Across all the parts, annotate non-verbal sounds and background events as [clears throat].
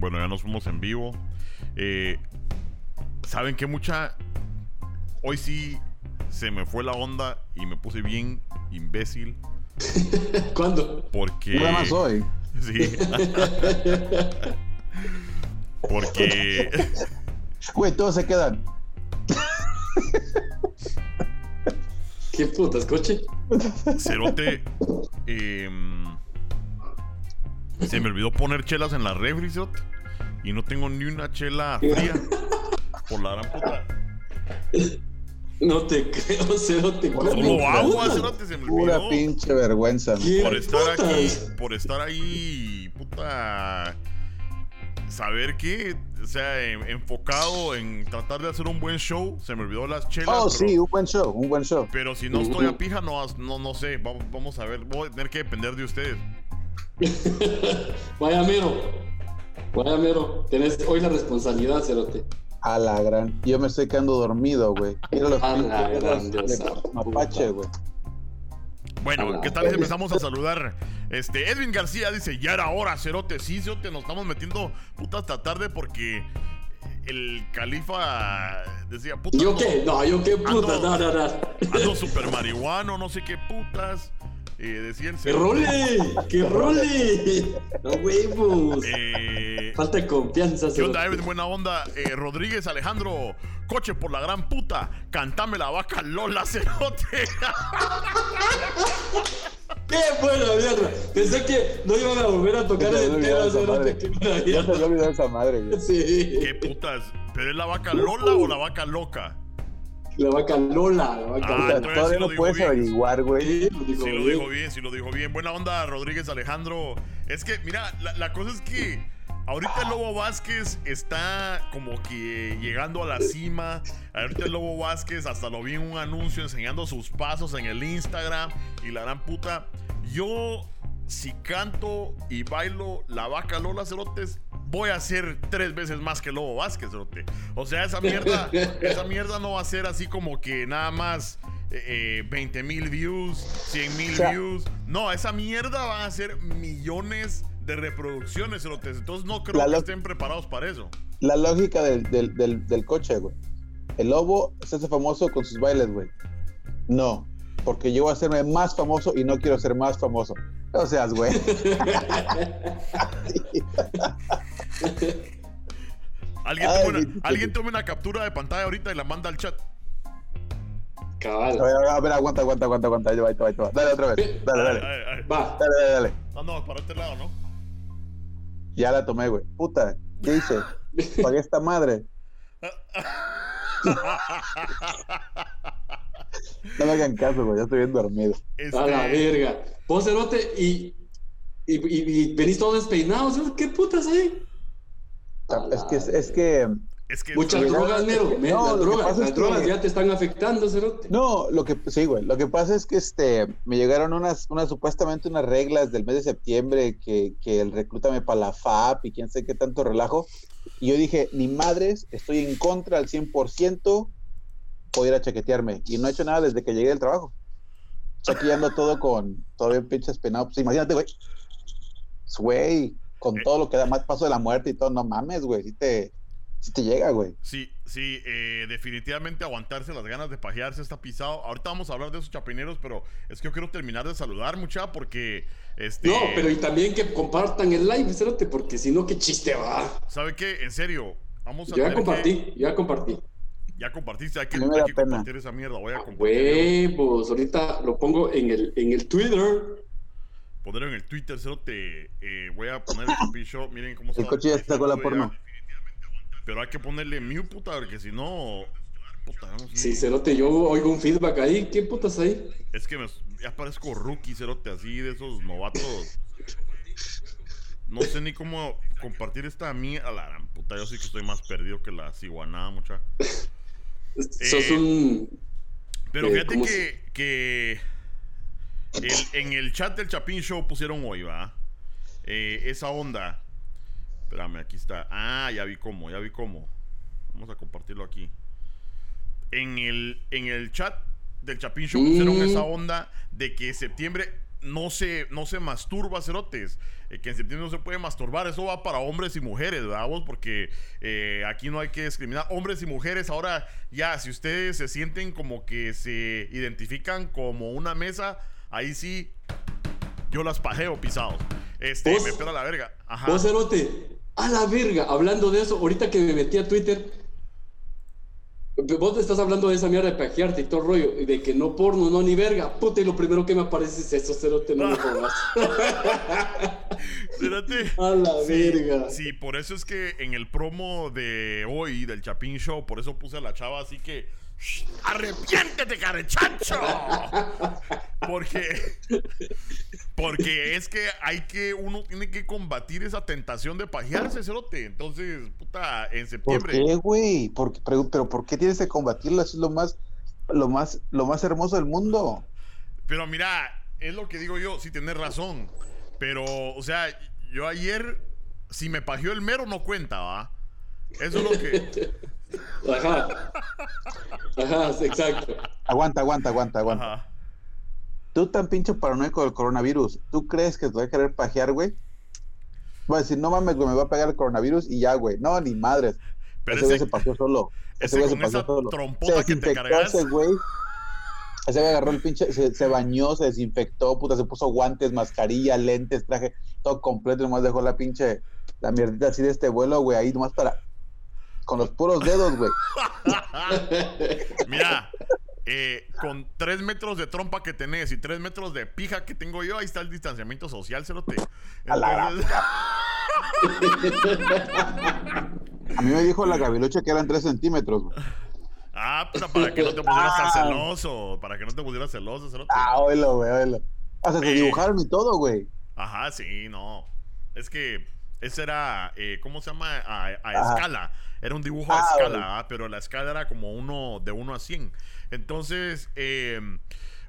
Bueno, ya nos fuimos en vivo. Eh, ¿Saben qué mucha? Hoy sí se me fue la onda y me puse bien imbécil. [laughs] ¿Cuándo? Porque. Nada más hoy. [laughs] Sí. [laughs] Porque. Güey, todos se quedan. ¿Qué putas, coche? Cerote. em, se me olvidó poner chelas en la refri, Y no tengo ni una chela fría. Por la gran puta. No te creo, Cerote. ¿cómo Solo agua, cerote, se me Pura olvidó. pinche vergüenza. ¿Qué Por estar aquí, por estar ahí, puta. Saber que, o sea, en- enfocado en tratar de hacer un buen show, se me olvidó las chelas. Oh, pero- sí, un buen show, un buen show. Pero si no estoy a pija, no, no, no sé. Vamos, vamos a ver. Voy a tener que depender de ustedes. [laughs] Vaya mero. Vaya mero. Tenés hoy la responsabilidad, Cerote. A la gran. Yo me estoy quedando dormido, güey. Los [laughs] A la gran mapache, güey. Bueno, Hola. ¿qué tal si empezamos a saludar? Este, Edwin García dice, ya era hora, Cerote. Sí, Cerote, nos estamos metiendo puta hasta tarde porque el califa decía, puta, ¿Yo qué? No, yo qué putas. Ando- No, no, no. Ando super marihuano, no sé qué putas. Eh, decía el ¡Que role! [laughs] ¡Que role! ¡No huevos! Eh, Falta de confianza, ¿Qué onda. Edwin? Buena onda. Eh, Rodríguez Alejandro, coche por la gran puta. Cantame la vaca Lola, Cerote. [laughs] ¡Qué buena mierda! Pensé que no iban a volver a tocar el tema, olvidó esa Cerote. madre. ¡Qué buena Ya se me mierda! olvidó esa madre, güey. [laughs] Sí. ¿Qué putas? ¿Pero es la vaca Lola o la vaca loca? La vaca Lola, la vaca Ah, Lola. Todavía sí lo no puedes bien. averiguar, güey. Sí, lo Sí dijo bien, sí lo dijo bien. Buena onda, Rodríguez Alejandro. Es que, mira, la, la cosa es que ahorita el Lobo Vázquez está como que llegando a la cima. Ahorita el Lobo Vázquez hasta lo vi en un anuncio enseñando sus pasos en el Instagram. Y la gran puta. Yo, si canto y bailo la vaca Lola Cerotes, voy a hacer tres veces más que Lobo Vázquez, Cerote. O sea, esa mierda, [laughs] esa mierda no va a ser así como que nada más. 20 mil views, 100 mil O sea- views. No, esa mierda van a ser millones de reproducciones, cerotes. Entonces no creo que estén preparados para eso. La lógica del, del, del, del coche, güey. El lobo se hace famoso con sus bailes, güey. No, porque yo voy a hacerme más famoso y no quiero ser más famoso. No seas, güey. Alguien, Ay, tome una, alguien tome una captura de pantalla ahorita y la manda al chat. Cabal. A ver, a ver, aguanta, aguanta, aguanta, aguanta. Ahí te va, ahí te va, ahí te va. Dale otra vez. Dale, dale. Ay, ay, ay. Va. Dale, dale, dale. No, no, para este lado, ¿no? Ya la tomé, güey. Puta, ¿qué hice? [laughs] Pagué esta madre. [laughs] No me hagan caso, güey. Ya estoy bien dormido. Este, A la verga. Vos, Cerote, y, y, y, y venís todo despeinado. Cerote, ¿Qué putas hay? A Es que, es que. es que Muchas drogas, Nero. No, las lo que drogas, las que- drogas ya te están afectando, Cerote. No, lo que sí, güey. Lo que pasa es que este me llegaron unas, unas supuestamente unas reglas del mes de septiembre que, que el reclútame para la FAP y quién sé qué tanto relajo. Y yo dije, ni madres, estoy en contra al 100%, a ir a chaquetearme. Y no he hecho nada desde que llegué del trabajo. Sea, aquí ando todo con, todo bien pinches penado. Pues imagínate, güey. Güey, con Eh. todo lo que da más paso de la muerte y todo, no mames, güey. Si te, si te llega, güey. Sí, sí, eh, definitivamente aguantarse las ganas de pajearse está pisado. Ahorita vamos a hablar de esos chapineros, pero es que yo quiero terminar de saludar, mucha, porque este. No, pero y también que compartan el live, Cerote, porque si no, qué chiste va. ¿Sabe qué? En serio, vamos a Yo ya tener que- compartí, ya compartí. Ya compartiste, hay que, A hay compartir esa mierda. Voy a A compartir. huevos, ahorita lo pongo en el, en el Twitter. Ponerlo en el Twitter, cero te eh, voy a poner el Show. Miren cómo El coche ya está con la porno. Pero hay que ponerle mute, puta, porque si no. Puta, Sí, Cerote, yo oigo un feedback ahí. ¿Qué putas hay? Es que me, ya parezco rookie, cerote, así de esos novatos. No sé ni cómo compartir esta mierda. La gran puta, yo sí que estoy más perdido que la ciguanada, mucha. Sos un. Pero Eh, fíjate ¿cómo que, que el- en el chat del Chapin Show pusieron hoy, ¿va? Eh, esa onda. Espérame, aquí está. Ah, ya vi cómo, ya vi cómo. Vamos a compartirlo aquí. En el, en el chat del Chapin Show pusieron Mm. esa onda de que septiembre no se, no se masturba, cerotes. Eh, que en septiembre no se puede masturbar. Eso va para hombres y mujeres, ¿verdad? Vos? Porque eh, aquí no hay que discriminar hombres y mujeres. Ahora, ya, si ustedes se sienten como que se identifican como una mesa, ahí sí, yo las pajeo pisados. Este, ¿Vos? me pela la verga. Ajá. Vos, Cerote, a la verga, hablando de eso, ahorita que me metí a Twitter, vos te estás hablando de esa mierda de pajearte y todo el rollo, y de que no porno, no ni verga, puta, y lo primero que me aparece es eso, Cerote, no me jodas. [laughs] Espérate. a la Sí, verga. sí, por eso es que en el promo de hoy del Chapín Show, por eso puse a la chava así que. "Shh, ¡Arrepiéntete, carechancho! Porque. Porque es que hay que. Uno tiene que combatir esa tentación de pajearse, cerote. Entonces, puta, en ¿Por septiembre. qué, güey? ¿Por qué- pero, pero ¿por qué tienes que combatirlo? Eso es lo más, lo más, lo más hermoso del mundo. Pero mira, es lo que digo yo, sí tienes razón. Pero, o sea, yo ayer, si me pajeó el mero, no cuenta, ¿va? Eso es lo que. Ajá. Ajá, exacto. Aguanta, aguanta, aguanta, aguanta. Ajá. Tú tan pinche paranoico del coronavirus, ¿tú crees que te voy a querer pajear, güey? Voy a decir, no mames, güey, me va a pegar el coronavirus y ya, güey. No, ni madres. Pero ese güey ese, se paseó solo. ese güey se esa solo. trompota Se que te desinfectó cargas. ese güey. Ese güey agarró el pinche, se, se bañó, se desinfectó, puta, se puso guantes, mascarilla, lentes, traje, todo completo, y nomás dejó la pinche, la mierdita así de este vuelo, güey, ahí nomás para, con los puros dedos, güey. [laughs] Mira, eh, con tres metros de trompa que tenés y tres metros de pija que tengo yo, ahí está el distanciamiento social, cerote. A la Entonces- [laughs] A mí me dijo la gavilucha que eran tres centímetros, güey. ah, puta, para que no te pusieras Ah. celoso. Para que no te pusieras celoso, cerote. Ah, oílo, güey, oílo. Hasta se Eh. dibujaron y todo, güey. Ajá, sí, no. Es que ese era, eh, ¿cómo se llama? A, escala. Era un dibujo a Ah, escala, bueno. ah, pero la escala era como uno de 1 a 100. Entonces, eh,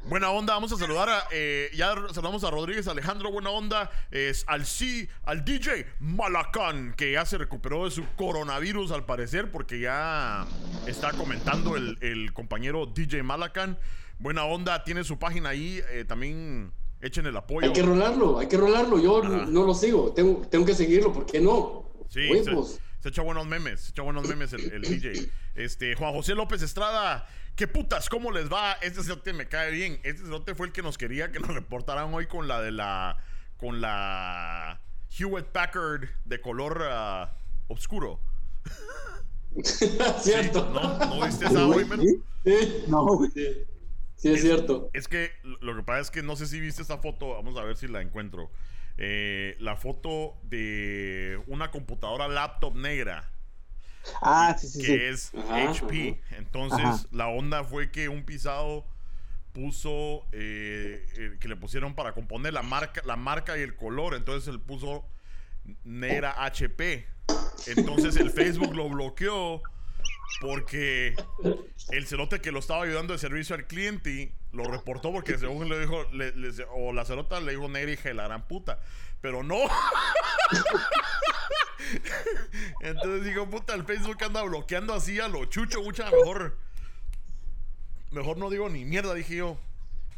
buena onda. Vamos a saludar a, eh, ya saludamos a Rodríguez Alejandro, buena onda. Es al sí, al DJ Malacán, que ya se recuperó de su coronavirus al parecer, porque ya está comentando el, el compañero DJ Malacán. Buena onda, tiene su página ahí. eh, también echen el apoyo. Hay que rolarlo, hay que rolarlo. Yo Ajá. no lo sigo, tengo, tengo que seguirlo, ¿por qué no? Sí, se, Huevos. se echa buenos memes, se echa buenos memes el, el DJ. Este, Juan José López Estrada, ¿qué putas? ¿Cómo les va? Este cerote me cae bien. Este cerote fue el que nos quería que nos [laughs] reportaran hoy con la de la. con la Hewitt Packard de color ah, oscuro. [laughs] Cierto. ¿No? ¿No viste esa hoy, men? [laughs] ¿Sí? Sí, No, güey. Sí. Es cierto. Es que lo que pasa es que no sé si viste esta foto, vamos a ver si la encuentro. Eh, la foto de una computadora laptop negra. Ah, sí, sí, que sí. es Ajá, HP. Entonces, Ajá. la onda fue que un pisado puso eh, eh, que le pusieron para componer la marca, la marca y el color. Entonces él puso negra HP. Entonces el Facebook lo bloqueó porque el cerote que lo estaba ayudando de servicio al cliente lo reportó porque según le dijo, le- le- o la cerota le dijo de la gran puta. Pero no. [laughs] Entonces digo, puta, el Facebook anda bloqueando así a lo chucho, mucha mejor. Mejor no digo ni mierda, dije yo.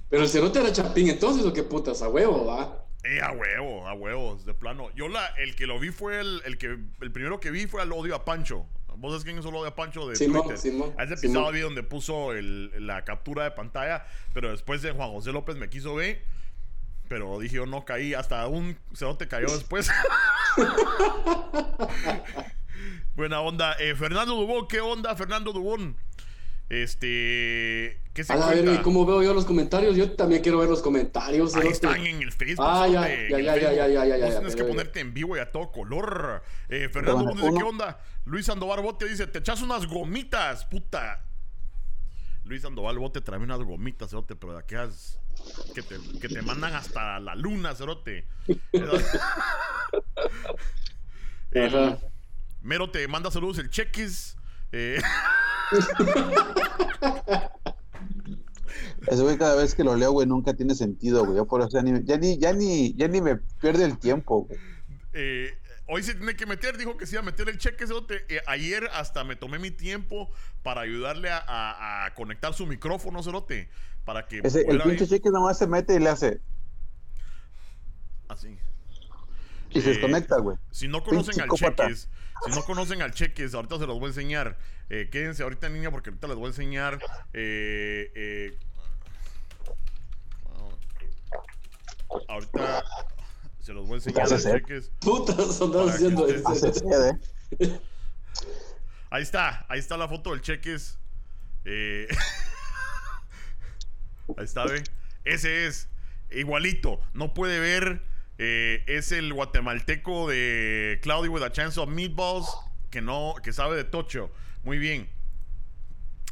Pero el cerote era chapín entonces, ¿o qué putas? A huevo, va. Eh, a huevo, a huevos, de plano. Yo la, el que lo vi fue el, el que, el primero que vi fue al odio a Pancho. ¿Vos es el odio a Pancho de Simón, Twitter? Simón, a ese pisado vi donde puso el- la captura de pantalla, pero después de Juan José López me quiso ver. Pero dije yo no caí, hasta un cerote cayó después. [laughs] Buena onda. Eh, Fernando Dubón, ¿qué onda, Fernando Dubón? Este. ¿Qué se A cuenta? verga, ¿y cómo veo yo los comentarios? Yo también quiero ver los comentarios. Ahí están en el Facebook. Ah, ya, ya, ya, ya, ya, ya, ya, ya, tienes que ponerte en vivo y a todo color. Eh, Fernando ¿qué onda? Luis Sandoval Bote dice, te echas unas gomitas, puta. Luis Sandoval Bote trae unas gomitas, cerote, pero de aquellas que te, que te mandan hasta la luna, cerote. [laughs] Mero te manda saludos el Chequis. Eh, Ese güey cada vez que lo leo, güey, nunca tiene sentido, güey. Yo por eso ya ni, ya ni, ya ni, ya ni me pierde el tiempo, güey. eh, hoy se tiene que meter, dijo que se iba a meter el cheque. cerote. Eh, ayer hasta me tomé mi tiempo para ayudarle a, a- a conectar su micrófono, cerote. Para que Ese, el pinche cheque nomás se mete y le hace. Así. Y se Eh, desconecta, güey. Si no conocen al. Cheques, si no conocen al Cheques, ahorita se los voy a enseñar. Eh, quédense ahorita en línea porque ahorita les voy a enseñar. eh, eh, ahorita se los voy a enseñar al. Cheques. Putas, haciendo ustedes- ¿eh? Ahí está, ahí está la foto del Cheques. Eh, [laughs] ahí está, ve. Ese es igualito. No puede ver. Eh, es el guatemalteco de Cloudy with a Chance of Meatballs. Que no, que sabe de tocho. Muy bien.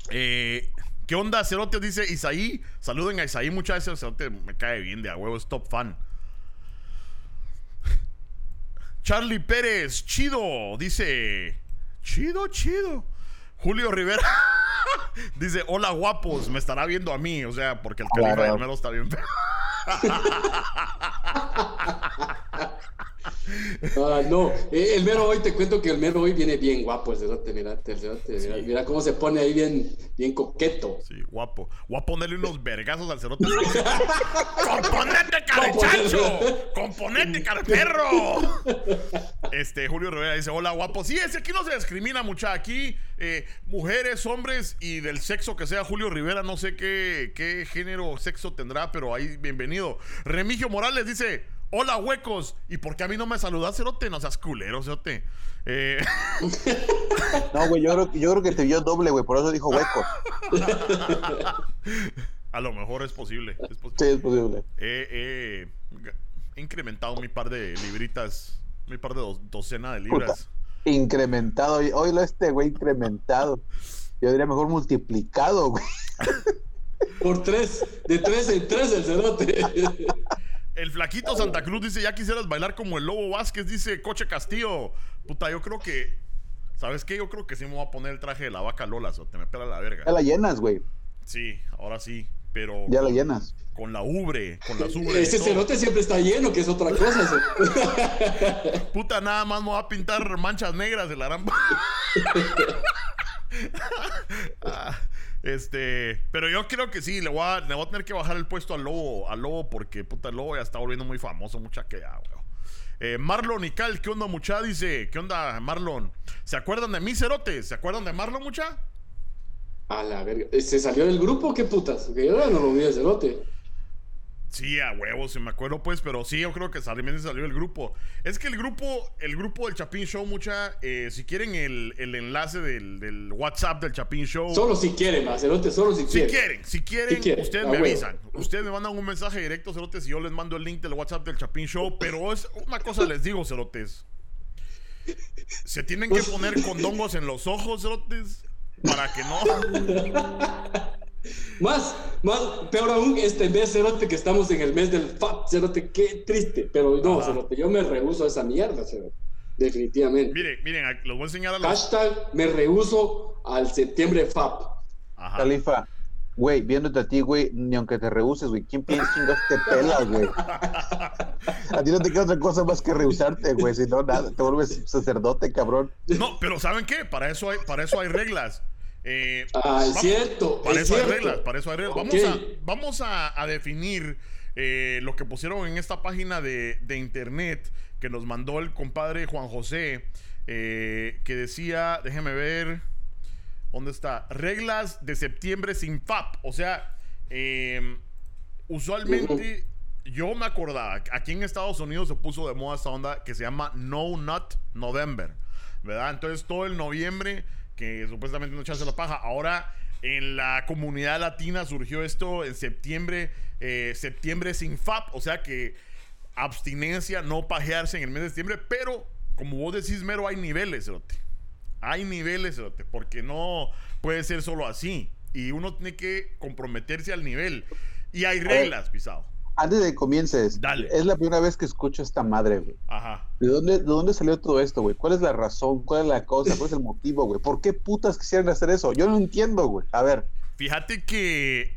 Eh, ¿Qué onda, Cerote? Dice Isaí. Saluden a Isaí. Muchas veces Cerote me cae bien de a huevo. Es top fan. [laughs] Charlie Pérez, chido. Dice. Chido, chido. Julio Rivera. [laughs] [laughs] Dice, hola guapos, me estará viendo a mí, o sea, porque el califa Claro. mero está bien feo. [laughs] Ah, no, Eh, el mero hoy te cuento que el mero hoy viene bien guapo el cerote, mira, el cerote, mira, Sí. mira cómo se pone ahí bien, bien coqueto. Sí, guapo. Voy a ponerle unos vergazos al cerote. [laughs] ¡Componente, carechacho! ¡Componente, perro! Este, Julio Rivera dice, hola, guapo. Sí, es aquí no se discrimina mucha. Aquí, eh, mujeres, hombres y del sexo que sea Julio Rivera, no sé qué, qué género o sexo tendrá, pero ahí, bienvenido. Remigio Morales dice, hola, huecos. ¿Y por qué a mí no me saludas, cerote? No seas culero, cerote. Eh, [laughs] No, güey, yo creo, yo creo que te vio doble, güey, por eso dijo hueco. [laughs] a lo mejor es posible. Es posible. Sí, es posible. he, he- he incrementado mi par de libritas, mi par de do- docena de libras. Incrementado. Hoy lo este, güey, incrementado. Yo diría mejor multiplicado, güey. Por tres, de tres en tres el cerote. [laughs] El flaquito Santa Cruz dice, ya quisieras bailar como el Lobo Vázquez, dice Coche Castillo. Puta, yo creo que, ¿sabes qué? Yo creo que sí me voy a poner el traje de la vaca Lola, o te me pela la verga. Ya la llenas, güey. Sí, ahora sí, pero Ya la llenas. con la ubre, con las ubres. Ese cerote siempre está lleno, que es otra cosa. [laughs] [laughs] Puta, nada más me voy a pintar manchas negras de la gran... [laughs] Ah, este, pero yo creo que sí, le voy, a, le voy a tener que bajar el puesto al lobo, al lobo, porque puta, el lobo ya está volviendo muy famoso, mucha que ya, weón. Eh, Marlon y Cal, ¿qué onda, mucha? Dice, ¿qué onda, Marlon? ¿Se acuerdan de mí, Cerote? ¿Se acuerdan de Marlon, mucha? A la verga. ¿Se salió del grupo? ¿Qué putas? Que yo no lo vi el cerote. Sí, a huevos, si me acuerdo, pues, pero sí, yo creo que salió, salió el grupo. Es que el grupo, el grupo del Chapín Show, mucha, eh, si quieren el, el enlace del, del WhatsApp del Chapín Show. Solo si quieren, más cerote, solo si Si quieren. si quieren, Si quieren, ustedes me huevo. avisan. Ustedes me mandan un mensaje directo, cerotes, y yo les mando el link del WhatsApp del Chapín Show. Pero es una cosa les digo, cerotes. Se tienen que poner condongos en los ojos, cerotes, para que no. [laughs] Más, más, peor aún, este mes, Cerote, que estamos en el mes del FAP, Cerote, qué triste. Pero no, Ajá. Cerote, yo me rehuso a esa mierda, Cerote. Definitivamente. Miren, miren, los voy a enseñar a los. Hashtag me rehuso al septiembre FAP. Ajá. Califa, güey, viéndote a ti, güey, ni aunque te rehuses, güey, ¿quién piensas chingas te pelas, güey? [laughs] A ti no te queda otra cosa más que rehusarte, güey, si no, nada, te vuelves sacerdote, cabrón. No, pero ¿saben qué? Para eso hay, para eso hay reglas. Eh, Ah, es vamos- cierto. Para es eso hay reglas, para eso hay reglas. Vamos a, vamos a, a definir eh, lo que pusieron en esta página de, de internet que nos mandó el compadre Juan José, eh, que decía, déjeme ver, ¿dónde está? Reglas de septiembre sin FAP. O sea, eh, usualmente yo me acordaba, aquí en Estados Unidos se puso de moda esta onda que se llama No Nut November, ¿verdad? Entonces todo el noviembre que supuestamente no echarse la paja, ahora en la comunidad latina surgió esto en septiembre, eh, septiembre sin FAP, o sea que abstinencia, no pajearse en el mes de septiembre, pero como vos decís, mero, hay niveles, cerote. Hay niveles, cerote, porque no puede ser solo así. Y uno tiene que comprometerse al nivel. Y hay reglas, pisado. Antes de que comiences, Dale. es la primera vez que escucho esta madre, güey. Ajá. ¿De dónde, ¿De dónde salió todo esto, güey? ¿Cuál es la razón? ¿Cuál es la cosa? ¿Cuál es el motivo, güey? ¿Por qué putas quisieran hacer eso? Yo no entiendo, güey. A ver, Fíjate que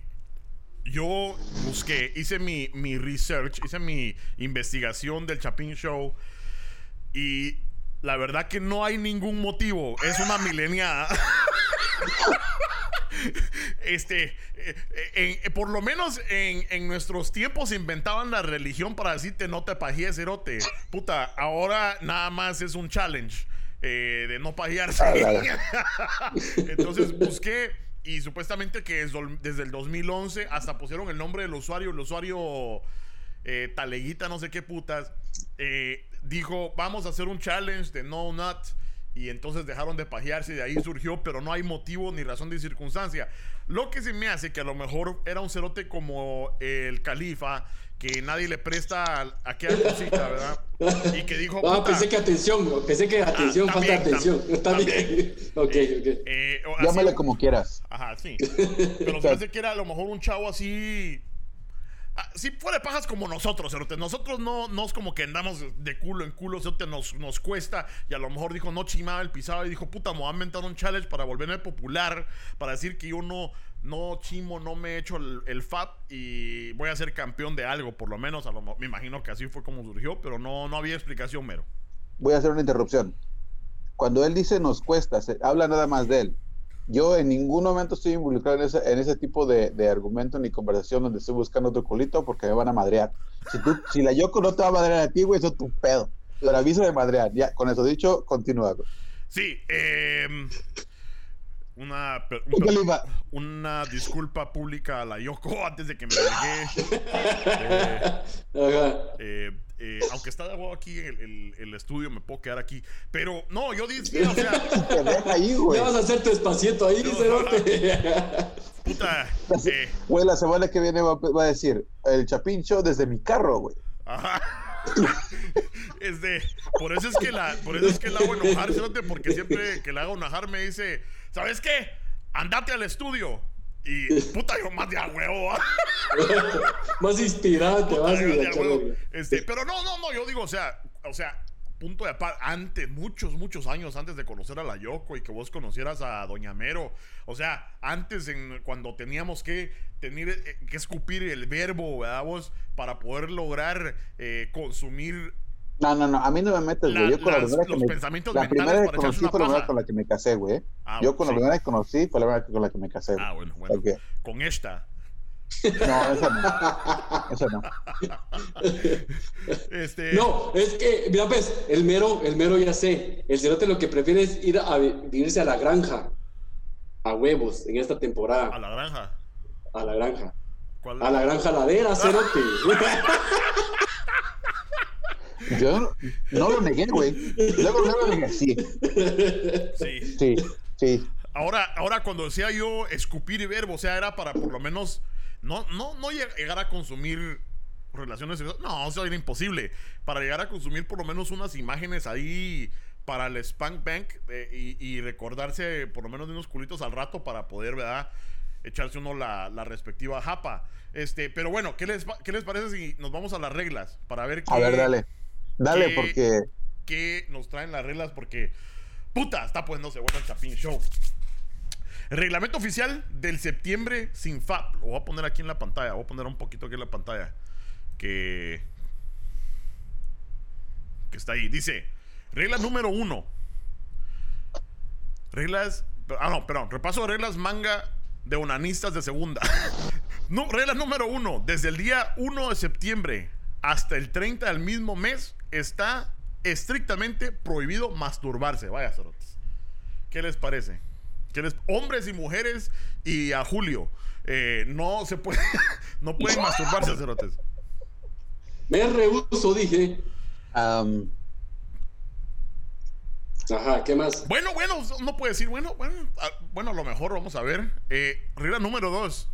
yo busqué, hice mi, mi research, hice mi investigación del Chapin Show y la verdad que no hay ningún motivo. Es una mileniada. [laughs] [laughs] este, eh, eh, por lo menos en, en, nuestros tiempos inventaban la religión para decirte no te pajíes, erote. Puta, ahora nada más es un challenge eh, de no pajearse. Ah, [laughs] Entonces busqué y supuestamente que desde el 2011 hasta pusieron el nombre del usuario, el usuario eh, Taleguita, no sé qué putas, eh, dijo, vamos a hacer un challenge de no nut. Y entonces dejaron de pajearse y de ahí surgió, pero no hay motivo ni razón de circunstancia. Lo que se me hace que a lo mejor era un cerote como el califa, que nadie le presta a, aquella cosita, ¿verdad? Y que dijo. Ah, pensé que atención, pensé que atención, ah, falta atención. Está bien. ok, [laughs] ok. Eh, Llámale como quieras. Ajá, sí. [laughs] Pero parece que era a lo mejor un chavo así Ah, si fuera pajas como nosotros, nosotros no, no es como que andamos de culo en culo, nos, nos cuesta. Y a lo mejor dijo, no chimaba el pisado y dijo, puta, me voy a inventar un challenge para volverme popular, para decir que yo no, chimo, no me he hecho el, el y voy a ser campeón de algo, por lo menos. A lo, me imagino que así fue como surgió, pero no, no había explicación mero. Voy a hacer una interrupción. Cuando él dice nos cuesta, habla nada más de él yo en ningún momento estoy involucrado en ese, en ese tipo de, de, argumento ni conversación donde estoy buscando otro culito porque me van a madrear. Si, tú, si la Yoko no te va a madrear a ti, güey, eso es tu pedo. Pero aviso de madrear. Ya, con eso dicho, continúa. Sí, eh, una, una disculpa pública a la Yoko antes de que me [laughs] largué. eh, eh, aunque está de aquí el, el, estudio, me puedo quedar aquí. Pero no, yo dije, o sea. [laughs] ahí, güey. Ya vas a hacer tu espacito ahí, no, [laughs] Puta. Eh. Güey, la semana que viene va, va, a decir el Chapincho desde mi carro, güey. Ajá. [laughs] es de, por eso es que la, por eso es que la hago enojar, porque siempre que la hago enojar me dice, ¿sabes qué? Andate al estudio. Y puta, yo más de a huevo. [laughs] más inspirante, más de huevo. Este, pero no, no, no, yo digo, o sea, o sea, punto de aparte, antes, muchos, muchos años antes de conocer a la Yoko y que vos conocieras a Doña Mero. O sea, antes en, cuando teníamos que tener eh, que escupir el verbo, ¿verdad? Vos, para poder lograr eh, consumir no, no, no, a mí no me metes, güey. Yo con la primera que me, la primera que conocí fue la primera con la que me casé, güey. Ah, yo con la primera que conocí fue la primera con la que me casé. Ah, bueno, bueno. Con esta. No, esa no. Esa no. [laughs] Este... No, es que, mira, pues, el mero, el mero ya sé. El cerote lo que prefiere es ir a vivirse a la granja. A huevos, en esta temporada. ¿A la granja? A la granja. ¿Cuál? A la granja ladera, cerote. [laughs] Yo no lo negué, güey. Luego no lo negué, sí. Sí. Sí, sí. Ahora, ahora cuando decía yo escupir y verbo, o sea, era para por lo menos no, no, no llegar a consumir relaciones No, eso era imposible. Para llegar a consumir por lo menos unas imágenes ahí para el Spank Bank eh, y, recordarse por lo menos de unos culitos al rato para poder, ¿verdad? Echarse uno la, la respectiva japa. Este, pero bueno, ¿qué les, ¿qué les parece si nos vamos a las reglas? Para ver qué. A ver, dale. Dale, porque. ¿Qué nos traen las reglas? Porque. Puta, está poniéndose bueno el Chapín Show. reglamento oficial del septiembre sin FAP. Lo voy a poner aquí en la pantalla. Voy a poner un poquito aquí en la pantalla. Que. Que está ahí. Dice: Regla número uno. Reglas. Ah, no, perdón. Repaso de reglas manga de onanistas de segunda. [laughs] no, regla número uno. Desde el día 1 de septiembre hasta el 30 del mismo mes está estrictamente prohibido masturbarse. Vaya, cerotes. ¿Qué les parece? ¿Qué les... Hombres y mujeres y a Julio. Eh, no se puede, [laughs] no pueden masturbarse, cerotes. Me rehuso, dije. Ajá, ¿qué más? Bueno, bueno, no puede decir, bueno, bueno, ah, bueno, a lo mejor vamos a ver. Eh, regla número dos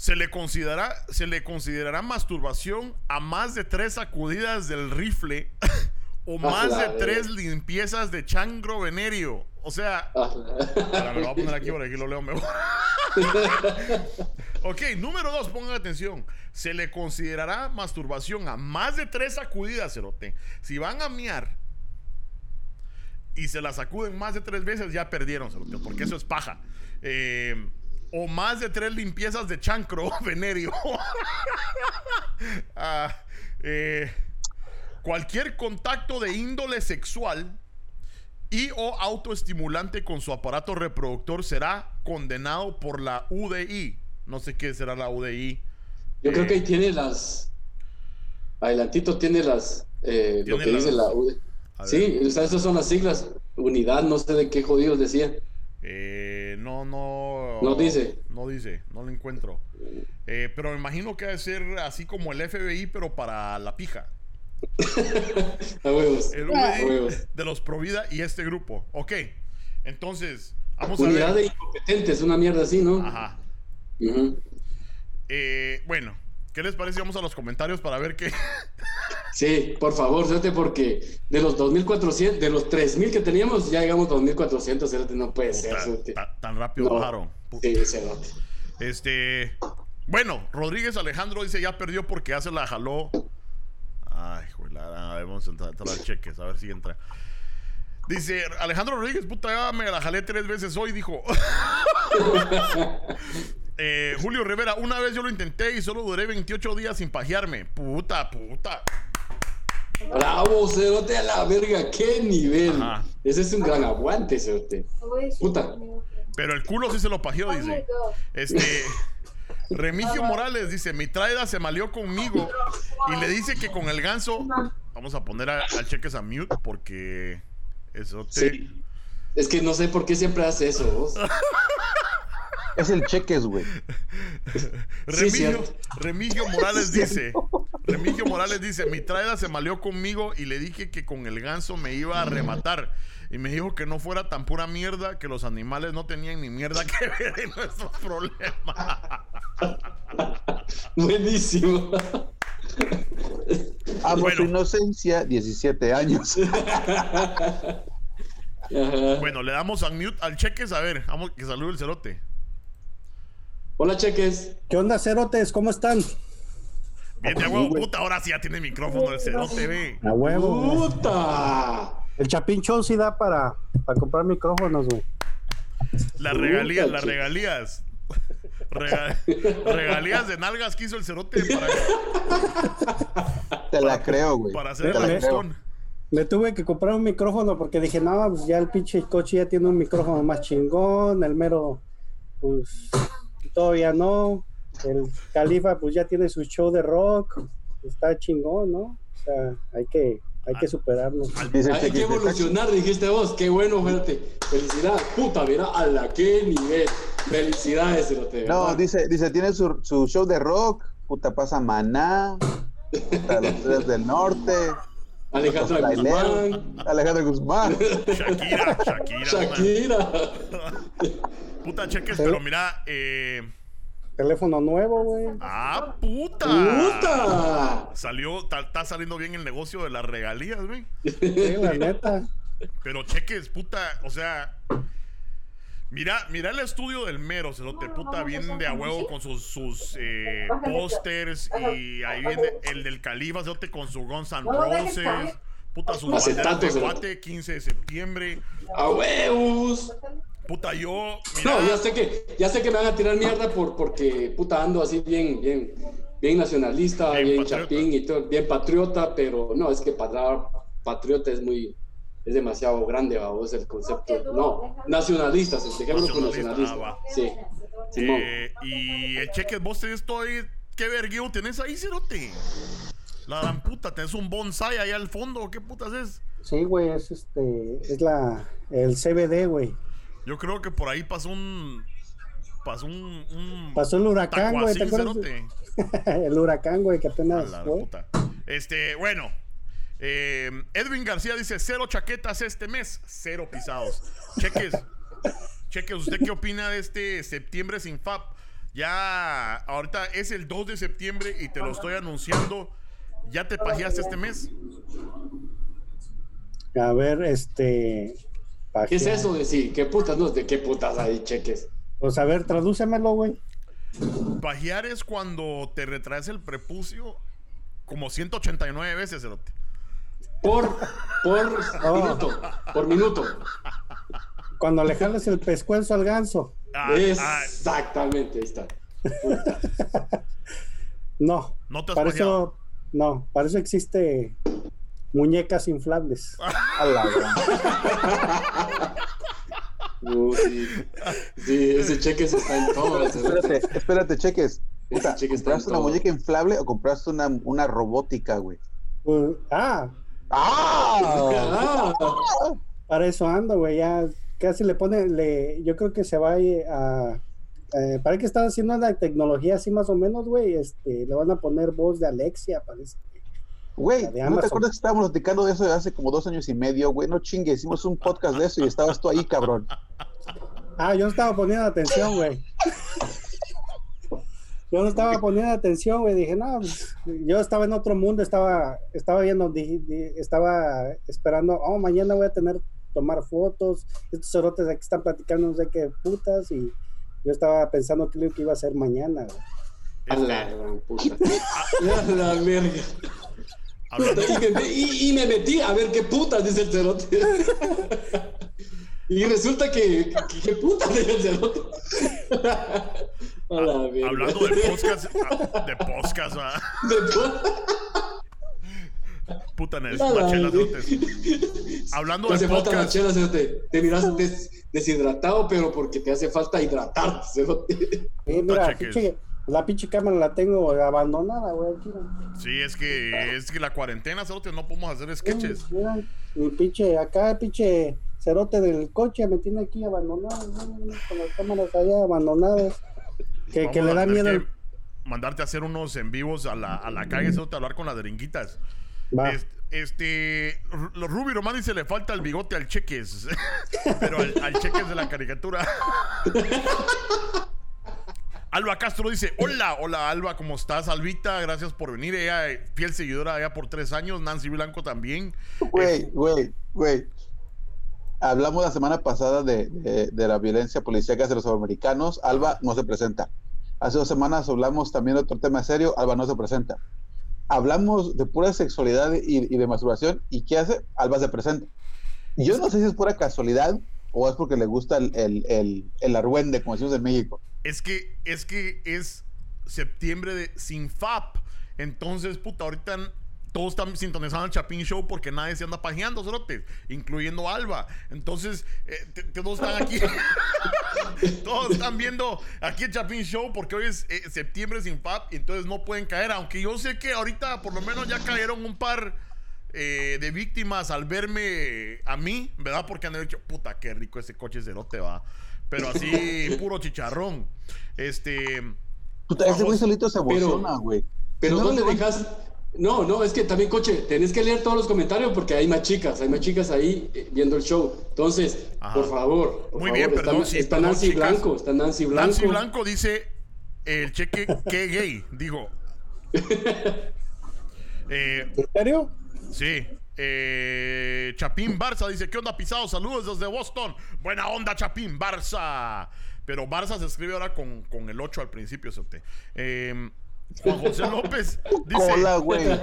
se le, considerará, se le considerará masturbación a más de tres sacudidas del rifle [laughs] o más de tres limpiezas de changro venerio. O sea, ahora me lo voy a poner aquí por aquí lo leo mejor. [laughs] ok, número dos, pongan atención. Se le considerará masturbación a más de tres sacudidas, cerote. Si van a miar y se la sacuden más de tres veces, ya perdieron, cerote, porque eso es paja. Eh, o más de tres limpiezas de chancro [laughs] venerio. [laughs] Ah, eh, cualquier contacto de índole sexual y o autoestimulante con su aparato reproductor será condenado por la UDI. No sé qué será la UDI. Yo creo Eh, que ahí tiene las. Adelantito tiene las. eh, lo Tiene que dice la UD. A ver. Sí, o sea, esas son las siglas. Unidad, no sé de qué jodidos decía. Eh, no, no. No dice. No dice, no lo encuentro. Eh, pero me imagino que debe ser así como el FBI, pero para la pija. [laughs] A huevos. El A huevos. de los Provida y este grupo. Ok. Entonces, vamos Unidad a de ver. incompetentes, una mierda así, ¿no? Ajá. Eh, bueno, ¿qué les parece? Vamos a los comentarios para ver qué. [laughs] Sí, por favor, Cerote, porque de los 2.400, de los 3.000 que teníamos, ya llegamos a 2.400, Cerote, no puede ser, Puta, Cerote. ta- tan rápido No. bajaron. Sí, Cerote. Este. Bueno, Rodríguez Alejandro dice ya perdió porque ya se la jaló. Ay, juela, a ver, vamos a entrar, entrar al cheques, a ver si entra. Dice Alejandro Rodríguez, puta, ya me la jalé tres veces hoy, dijo. [laughs] [laughs] Eh, Julio Rivera, una vez yo lo intenté y solo duré 28 días sin pajearme. Puta, puta. Bravo, Cerote, a la verga, qué nivel. Ajá. Ese es un gran aguante, Cerote. Puta. Pero el culo sí se lo pajeó, dice. Este. Remigio Morales dice: Mi traida se malió conmigo y le dice que con el ganso. Vamos a poner a- al cheques a mute porque. Eso te. Sí. Es que no sé por qué siempre hace eso, vos. [laughs] Es el cheques, güey. Sí, Remigio, cierto. Remigio Morales [laughs] dice: Remigio Morales dice: Mi traida se malió conmigo y le dije que con el ganso me iba a rematar. Y me dijo que no fuera tan pura mierda, que los animales no tenían ni mierda [laughs] que ver en nuestros problemas. [laughs] Buenísimo. Amo Bueno. tu inocencia, 17 años. Ajá. Bueno, le damos a mute al cheques. A ver, vamos que salude el cerote. Hola, cheques. ¿Qué onda, cerotes? ¿Cómo están? Bien de huevo, puta, ahora sí ya tiene micrófono el cerote, ve. A huevo. ¡Puta! El Chapín Show sí da para, para comprar micrófonos, güey. Las regalías, las regalías. Rega- regalías de nalgas que hizo el cerote para, Te la creo, güey. para hacer Te la la creo. gustón. Me tuve que comprar un micrófono porque dije, no, pues ya el pinche coche ya tiene un micrófono más chingón, el mero, pues todavía no. El Califa, pues ya tiene su show de rock, está chingón, ¿no? O sea, hay que, hay que el Hay que evolucionar, dijiste vos. Qué bueno, fíjate. Felicidades. Puta, mira, a la qué nivel. Felicidades, Cerote. No, dice, dice, tiene su, su show de rock, puta pasa Maná, puta, los tres del norte, Alejandra Guzmán. Alejandro Guzmán. [laughs] Shakira, Shakira. Shakira. [laughs] Puta cheques, pero mira, eh. Teléfono nuevo, güey. ¡Ah, puta! ¡Puta! Salió, está saliendo bien el negocio de las regalías, güey. Sí, la neta. Pero cheques, puta, o sea. Mira, mira el estudio del mero, cerote, puta, bien de a huevo con sus, sus eh, pósters y ahí viene el del Califa, cerote, con su Guns N' Roses, puta, sus banderas Acetato, de cerote. guate, 15 de septiembre, ¡A huevos! Puta, yo, mira, No, ya sé que, ya sé que me van a tirar mierda por, porque puta ando así bien, bien, bien nacionalista, Bien chapín y todo, bien patriota, pero no, es que para patriota es muy, es demasiado grande, vos el concepto. No, nacionalistas, dejémoslo con nacionalistas. ah. Sí, eh, y el cheques, vos tenés todo ahí, ¿qué vergueo tenés ahí, cerote? La gran puta, tenés un bonsai ahí al fondo, ¿qué putas es? Sí, güey, es este, es la, el CBD, güey. Yo creo que por ahí pasó un. Pasó un. un Pasó el huracán, güey, ¿te acuerdas? [laughs] el huracán, güey, que apenas la fue. puta. Este, bueno. eh, Edwin García dice: cero chaquetas este mes, cero pisados. Cheques. [laughs] cheques, ¿usted qué opina de este septiembre sin FAP? Ya, ahorita es el 2 de septiembre y te lo estoy anunciando. ¿Ya te pajeaste este mes? A ver, este. ¿Qué es eso de sí? ¿Qué putas? No, ¿de qué putas hay cheques? Pues a ver, tradúcemelo, güey. Pajear es cuando te retraes el prepucio como 189 veces, cerote. Por, por [laughs] Oh. minuto, por minuto. Cuando le jalas el pescuezo al ganso. Ah, ah, Exactamente, ahí está. [laughs] No. No te has para pajeado. eso, no, para eso existe muñecas inflables. [laughs] A la Uh, sí. Sí, ese cheque se está en todo. Espérate, espérate, cheques. Puta, ¿Compraste una todo. muñeca inflable o compraste una, una robótica, güey? Pues, ah, ¡Ah! Ah, [laughs] para eso ando, güey. Ya casi le pone, le, yo creo que se va a, eh, parece que están haciendo la tecnología así más o menos, güey. Este, le van a poner voz de Alexia, parece. Güey, de ¿no te acuerdas que estábamos platicando de eso hace como dos años y medio, güey? No chingue, hicimos un podcast de eso y estabas tú ahí, cabrón. Ah, yo no estaba poniendo atención, güey. Yo no estaba poniendo atención, güey. Dije, no, pues, yo estaba en otro mundo, estaba, estaba viendo, di- di- estaba esperando, oh, mañana voy a tener, tomar fotos. Estos cerotes aquí están platicando no sé qué putas y yo estaba pensando que lo que iba a hacer mañana, güey. a la gran puta. [laughs] A la verga. Puta, y, me, y- y me metí a ver qué putas dice el cerote. [laughs] Y resulta que, que, que putas dice el cerote. [laughs] Hablando de podcast, ah, de podcast, ¿verdad? De po- Puta, cerotes. Hablando Te de hace falta la podcast, chela, cerote. Te miras des- deshidratado, pero porque te hace falta hidratarte, cerote. Eh, mira, la pinche cámara la tengo abandonada, güey. aquí, ¿no? sí, es que es que la cuarentena, cerotes, no podemos hacer sketches. Mira, mi pinche, acá, pinche cerote del coche me tiene aquí abandonado, ¿no? con las cámaras allá abandonadas. Que, Vamos que le da miedo. que mandarte a hacer unos en vivos a la, a la calle, cerote, a hablar con las deringuitas. Va. Este, lo Ruby Román dice le falta el bigote al cheques, [laughs] pero al, al cheques de la caricatura. [laughs] Alba Castro dice, hola, hola Alba, ¿cómo estás? Albita, gracias por venir. Ella, eh, fiel seguidora ya por tres años. Nancy Blanco también. Güey, güey, güey. Hablamos la semana pasada de, de- de la violencia policíaca hacia los afroamericanos. Alba no se presenta. Hace dos semanas hablamos también de otro tema serio. Alba no se presenta. Hablamos de pura sexualidad y, y de masturbación. ¿Y qué hace? Alba se presenta. Yo no sé si es pura casualidad o es porque le gusta el, el, el, el argüende, como decimos en México. Es que, es que es septiembre de sin FAP. Entonces, puta, ahorita todos están sintonizando el Chapín Show porque nadie se anda pajeando, cerotes, incluyendo Alba. Entonces, eh, todos están aquí. [laughs] todos están viendo aquí el Chapín Show porque hoy es eh, septiembre sin FAP entonces no pueden caer. Aunque yo sé que ahorita por lo menos ya cayeron un par eh, de víctimas al verme a mí, ¿verdad? Porque han dicho, puta, qué rico ese coche cerote va. Pero así, puro chicharrón. Este. Puta, ese güey solito se emociona, güey. Pero Si no, ¿dónde no- dejas? No, no, es que también, coche, tenés que leer todos los comentarios porque hay más chicas, hay más chicas ahí eh, viendo el show. Entonces, Ajá. por favor, por Muy favor, bien, está, perdón, sí, está perdón, Nancy chicas. Blanco, está Nancy Blanco. Nancy Blanco dice: el cheque, qué gay. Digo. [laughs] Eh, ¿En serio? sí. Eh, Chapín Barça dice: ¿Qué onda, pisado? Saludos desde Boston. Buena onda, Chapín Barça. Pero Barça se escribe ahora con, con el 8 al principio, Sote. Eh, Juan José [laughs] López dice: Cola, güey. [laughs]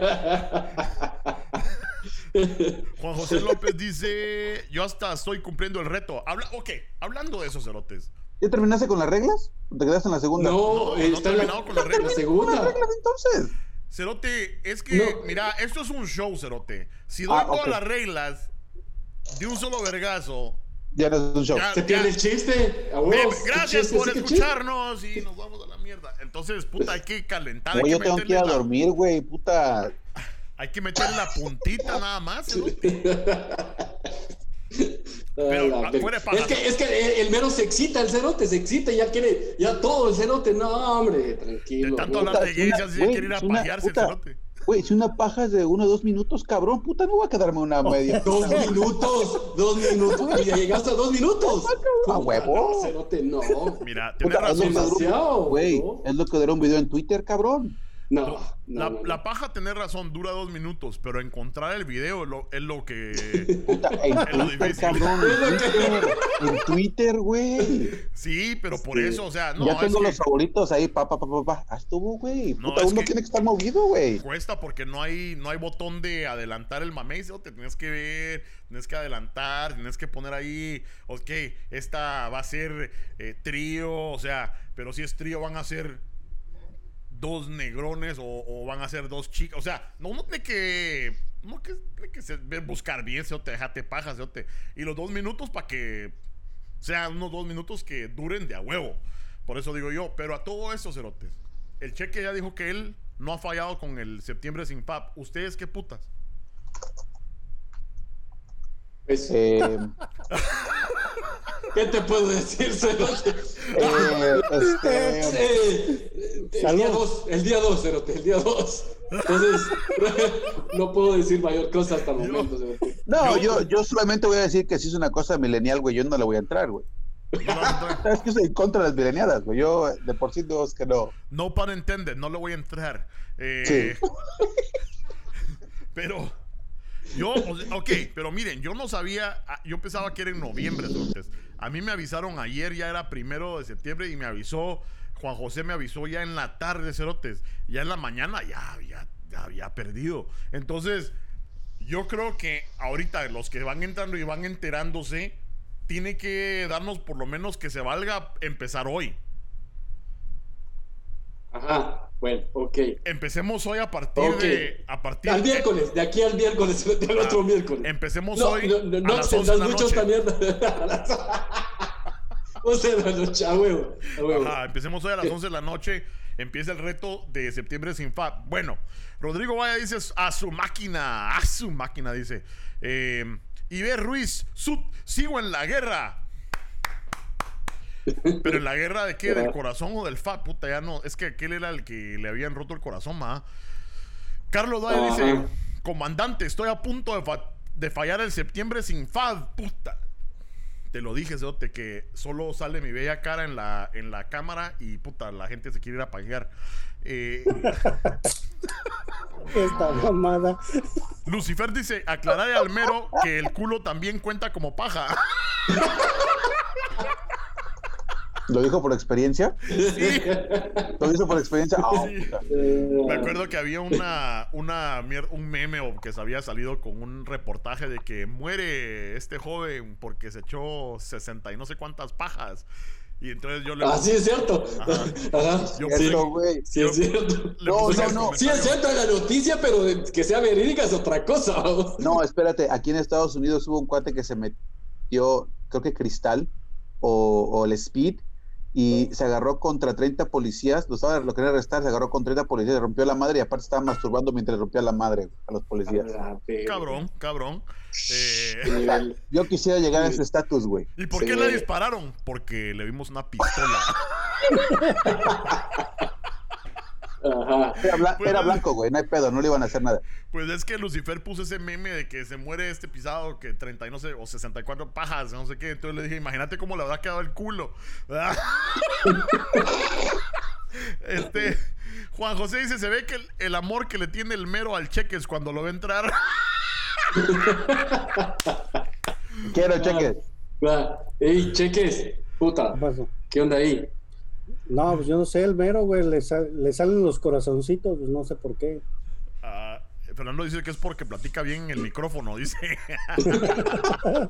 Juan José López dice: Yo hasta estoy cumpliendo el reto. Habla, ok, hablando de esos cerotes. ¿Ya terminaste con las reglas? ¿O te quedaste en la segunda? No, No, no está la, terminado con la regla. la ¿Con segunda. las reglas entonces? Cerote, es que, No. mira, esto es un show, Cerote. Si doy Ah, todas las reglas de un solo vergazo, Ya no es un show. Ya. Se pierde el chiste. A gracias chiste, por escucharnos y nos vamos a la mierda. Entonces, puta, hay que calentar. Que, yo tengo que ir a la, dormir, güey, puta. hay que meterle la puntita nada más, [laughs] Cerote. [laughs] Pero, Ah, de paja. es que, es que el, el mero se excita, el cerote se excita, ya quiere, ya todo el cerote, no, hombre, De tranquilo. tanto güey. hablar de se güey, quiere ir a pajearse, puta- Cerote. Güey, si una paja es de uno o dos minutos, cabrón, puta, no voy a quedarme una media. [laughs] Dos minutos, dos minutos, y ya llegaste a dos minutos. [laughs] A huevo. Cerote, no. Mira, tienes Puta, es lo razón. Güey, es lo que dura un video en Twitter, cabrón. No, no, La, no, no. la paja, tener razón, dura dos minutos, pero encontrar el video es lo, es lo que. Puta, en [laughs] lo Twitter, cabrón. En Twitter, [laughs] en Twitter, güey. Sí, pero por Sí. eso, o sea, no. ya es tengo que- los favoritos ahí, pa, pa, pa, pa, pa. Ah, estuvo, güey. Puta, es uno que- tiene que estar movido, güey. cuesta porque no hay no hay botón de adelantar el mamey, te tienes que ver, tienes que adelantar, tienes que poner ahí, ok, esta va a ser eh, trío, o sea, pero si es trío van a ser dos negrones o, van a ser dos chicas. O sea, no uno tiene que. No que, tiene que buscar bien, se te déjate pajas, cerote. Y los dos minutos para que sean unos dos minutos que duren de a huevo. Por eso digo yo. Pero a todo eso, cerotes. El cheque ya dijo que él no ha fallado con el septiembre sin FAP. ¿Ustedes qué putas? Pues, Eh, ¿Qué te puedo decir, Cerote? eh, este, Eh, el día 2, el día 2, Cerote, el día 2. Entonces, [laughs] no puedo decir mayor cosa hasta el momento, Cerote. no, yo, yo solamente voy a decir que si es una cosa milenial, güey, yo no le voy a entrar, güey. No, no, no, [laughs] Sabes que soy contra las mileniadas, güey. Yo de por sí digo es que no. no para entender, no le voy a entrar. Eh, [laughs] Pero yo, ok, pero miren, yo no sabía, ah, yo pensaba que era en noviembre, cerotes. A mí me avisaron ayer, ya era primero de septiembre y me avisó, Juan José me avisó ya en la tarde, cerotes. Ya en la mañana ya había, ya había perdido. Entonces, yo creo que ahorita los que van entrando y van enterándose, tiene que darnos por lo menos que se valga empezar hoy. Ajá, bueno, ok. Empecemos hoy a partir de. A partir Al miércoles, de aquí al miércoles, [laughs] al otro miércoles. Empecemos No, hoy no, no, a las 11 de la noche. mierda. A las 11 de la noche, a huevo, a huevo. Ajá, empecemos hoy a las Sí. 11 de la noche. Empieza el reto de septiembre sin FAP. Bueno, Rodrigo Vaya dice a su máquina, a su máquina, dice. Eh, Iber Ruiz, su- sigo en la guerra. Pero en la guerra de qué? ¿Del corazón o del FAP? Puta, ya no. Es que aquel era el que le habían roto el corazón, ma. Carlos dice: Comandante, estoy a punto de, fa- de fallar el septiembre sin FAP. Puta. Te lo dije, Zote, que solo sale mi bella cara en la, en la cámara y puta, la gente se quiere ir a pajear. Eh, [laughs] Esta mamada. Lucifer dice, aclararle al mero que el culo también cuenta como paja. [laughs] ¿Lo dijo por experiencia? Sí. ¿Lo dijo por experiencia? Ah, Sí. Me acuerdo que había una, una un meme o que se había salido con un reportaje de que muere este joven porque se echó 60 y no sé cuántas pajas. Y entonces yo le Ah, sí es cierto. Ajá. Ajá. Yo sí, güey. sí es cierto. No, no, no. Sí es cierto la noticia, pero que sea verídica es otra cosa. vamos. No, espérate, aquí en Estados Unidos hubo un cuate que se metió, creo que cristal o, o el speed, y se agarró contra 30 policías, lo, estaba, lo quería arrestar, se agarró con 30 policías, le rompió la madre y aparte estaba masturbando mientras rompía la madre a los policías. Ah, Cabrón, cabrón. Eh. [laughs] Yo quisiera llegar a ese estatus, güey. ¿Y por Sí. qué le dispararon? Porque le vimos una pistola. [laughs] Ajá. Era, bla- Pues, era blanco, güey, no hay pedo, no le iban a hacer nada. Pues es que Lucifer puso ese meme de que se muere este pisado que 30 y no sé, o 64 pajas, no sé qué. Entonces le dije, imagínate cómo le habrá quedado el culo. [laughs] este, Juan José dice, se ve que el, el amor que le tiene el mero al cheques cuando lo ve entrar. [laughs] Quiero cheques. Va. Ey, cheques. Puta. ¿Qué onda ahí? No, pues yo no sé, el mero, güey, le, sal- le salen los corazoncitos, pues no sé por qué. Ah, Fernando dice que es porque platica bien en el micrófono, dice. [laughs]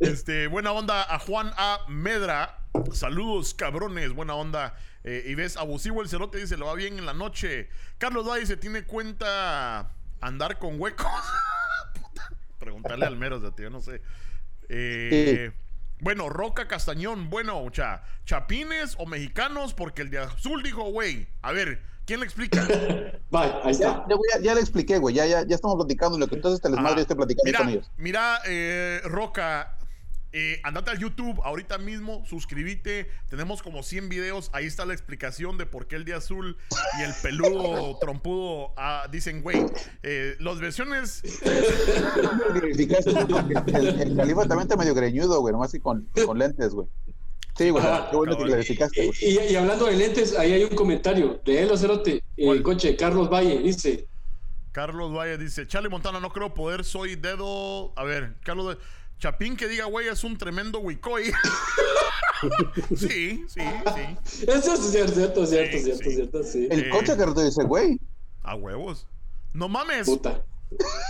este, buena onda a Juan A. Medra. Saludos, cabrones, buena onda. Eh, y ves, abusivo el cerote dice, le va bien en la noche. Carlos Va dice, ¿tiene cuenta andar con huecos? [laughs] Puta, Preguntarle al mero, o sea, tío, no sé. Eh, Bueno, Roca Castañón, bueno, cha, chapines o mexicanos, porque el de azul dijo, güey, a ver, ¿quién le explica? [laughs] Va, ahí Ya, está. ya, voy a- ya le expliqué, güey, ya, ya, ya estamos platicando lo que entonces te les madre estoy platicando mira, con ellos. Mira, eh, Roca, eh, andate al YouTube ahorita mismo, suscríbete. Tenemos como 100 videos. Ahí está la explicación de por qué el día azul y el peludo [laughs] trompudo ah, dicen, güey, eh, las versiones. Verificaste, porque El, el califa también está medio greñudo, güey, nomás y con, con lentes, güey. Sí, güey, Ajá, qué bueno que clarificaste, Y, güey. y- y hablando de lentes, ahí hay un comentario de él, Cerote, ¿Cuál? el coche, Carlos Valle, dice, Carlos Valle dice, Charlie Montana, no creo poder, soy dedo. A ver, Carlos Valle, Chapín que diga, güey, es un tremendo huicoy. [laughs] sí, sí, sí. eso es cierto, cierto, cierto, Sí, cierto, sí. cierto, sí. El eh, coche que te dice, güey, A huevos. No mames. Puta.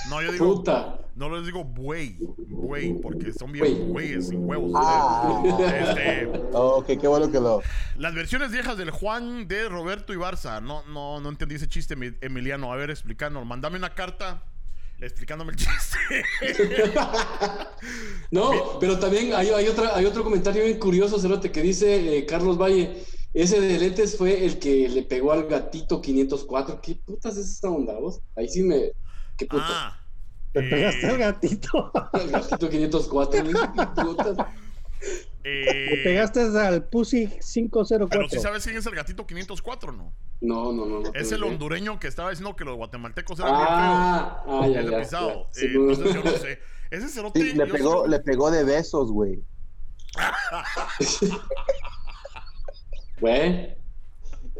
No, yo digo. Puta. No les digo buey, buey, porque son bien bueyes sin huevos. Ah. Este, Ok, qué bueno que lo. las versiones viejas del Juan de Roberto y Barça. No, no, no entendí ese chiste, Emi- Emiliano. A ver, explicando. Mándame una carta explicándome el chiste. [laughs] No, pero también hay, hay, otra, hay otro comentario bien curioso, Cerote, que dice eh, Carlos Valle. Ese de lentes fue el que le pegó al gatito 504. ¿Qué putas es esta onda, vos? Ahí sí me. ¿Qué putas? ah. Te pegaste eh, [laughs] al gatito. El gatito 504. dice, ¿qué putas? Eh, Te pegaste al Pussy Pero 504. si sabes quién es el gatito 504, ¿no? No, no, no. no Es el hondureño que estaba diciendo que los guatemaltecos eran bien Ah, ah, feos. ya, Ese ya. pisado. ya. Eh, Sí, no. entonces yo no sé. Ese cerote. Sí, le pegó, le pegó de besos, güey. Güey. [laughs]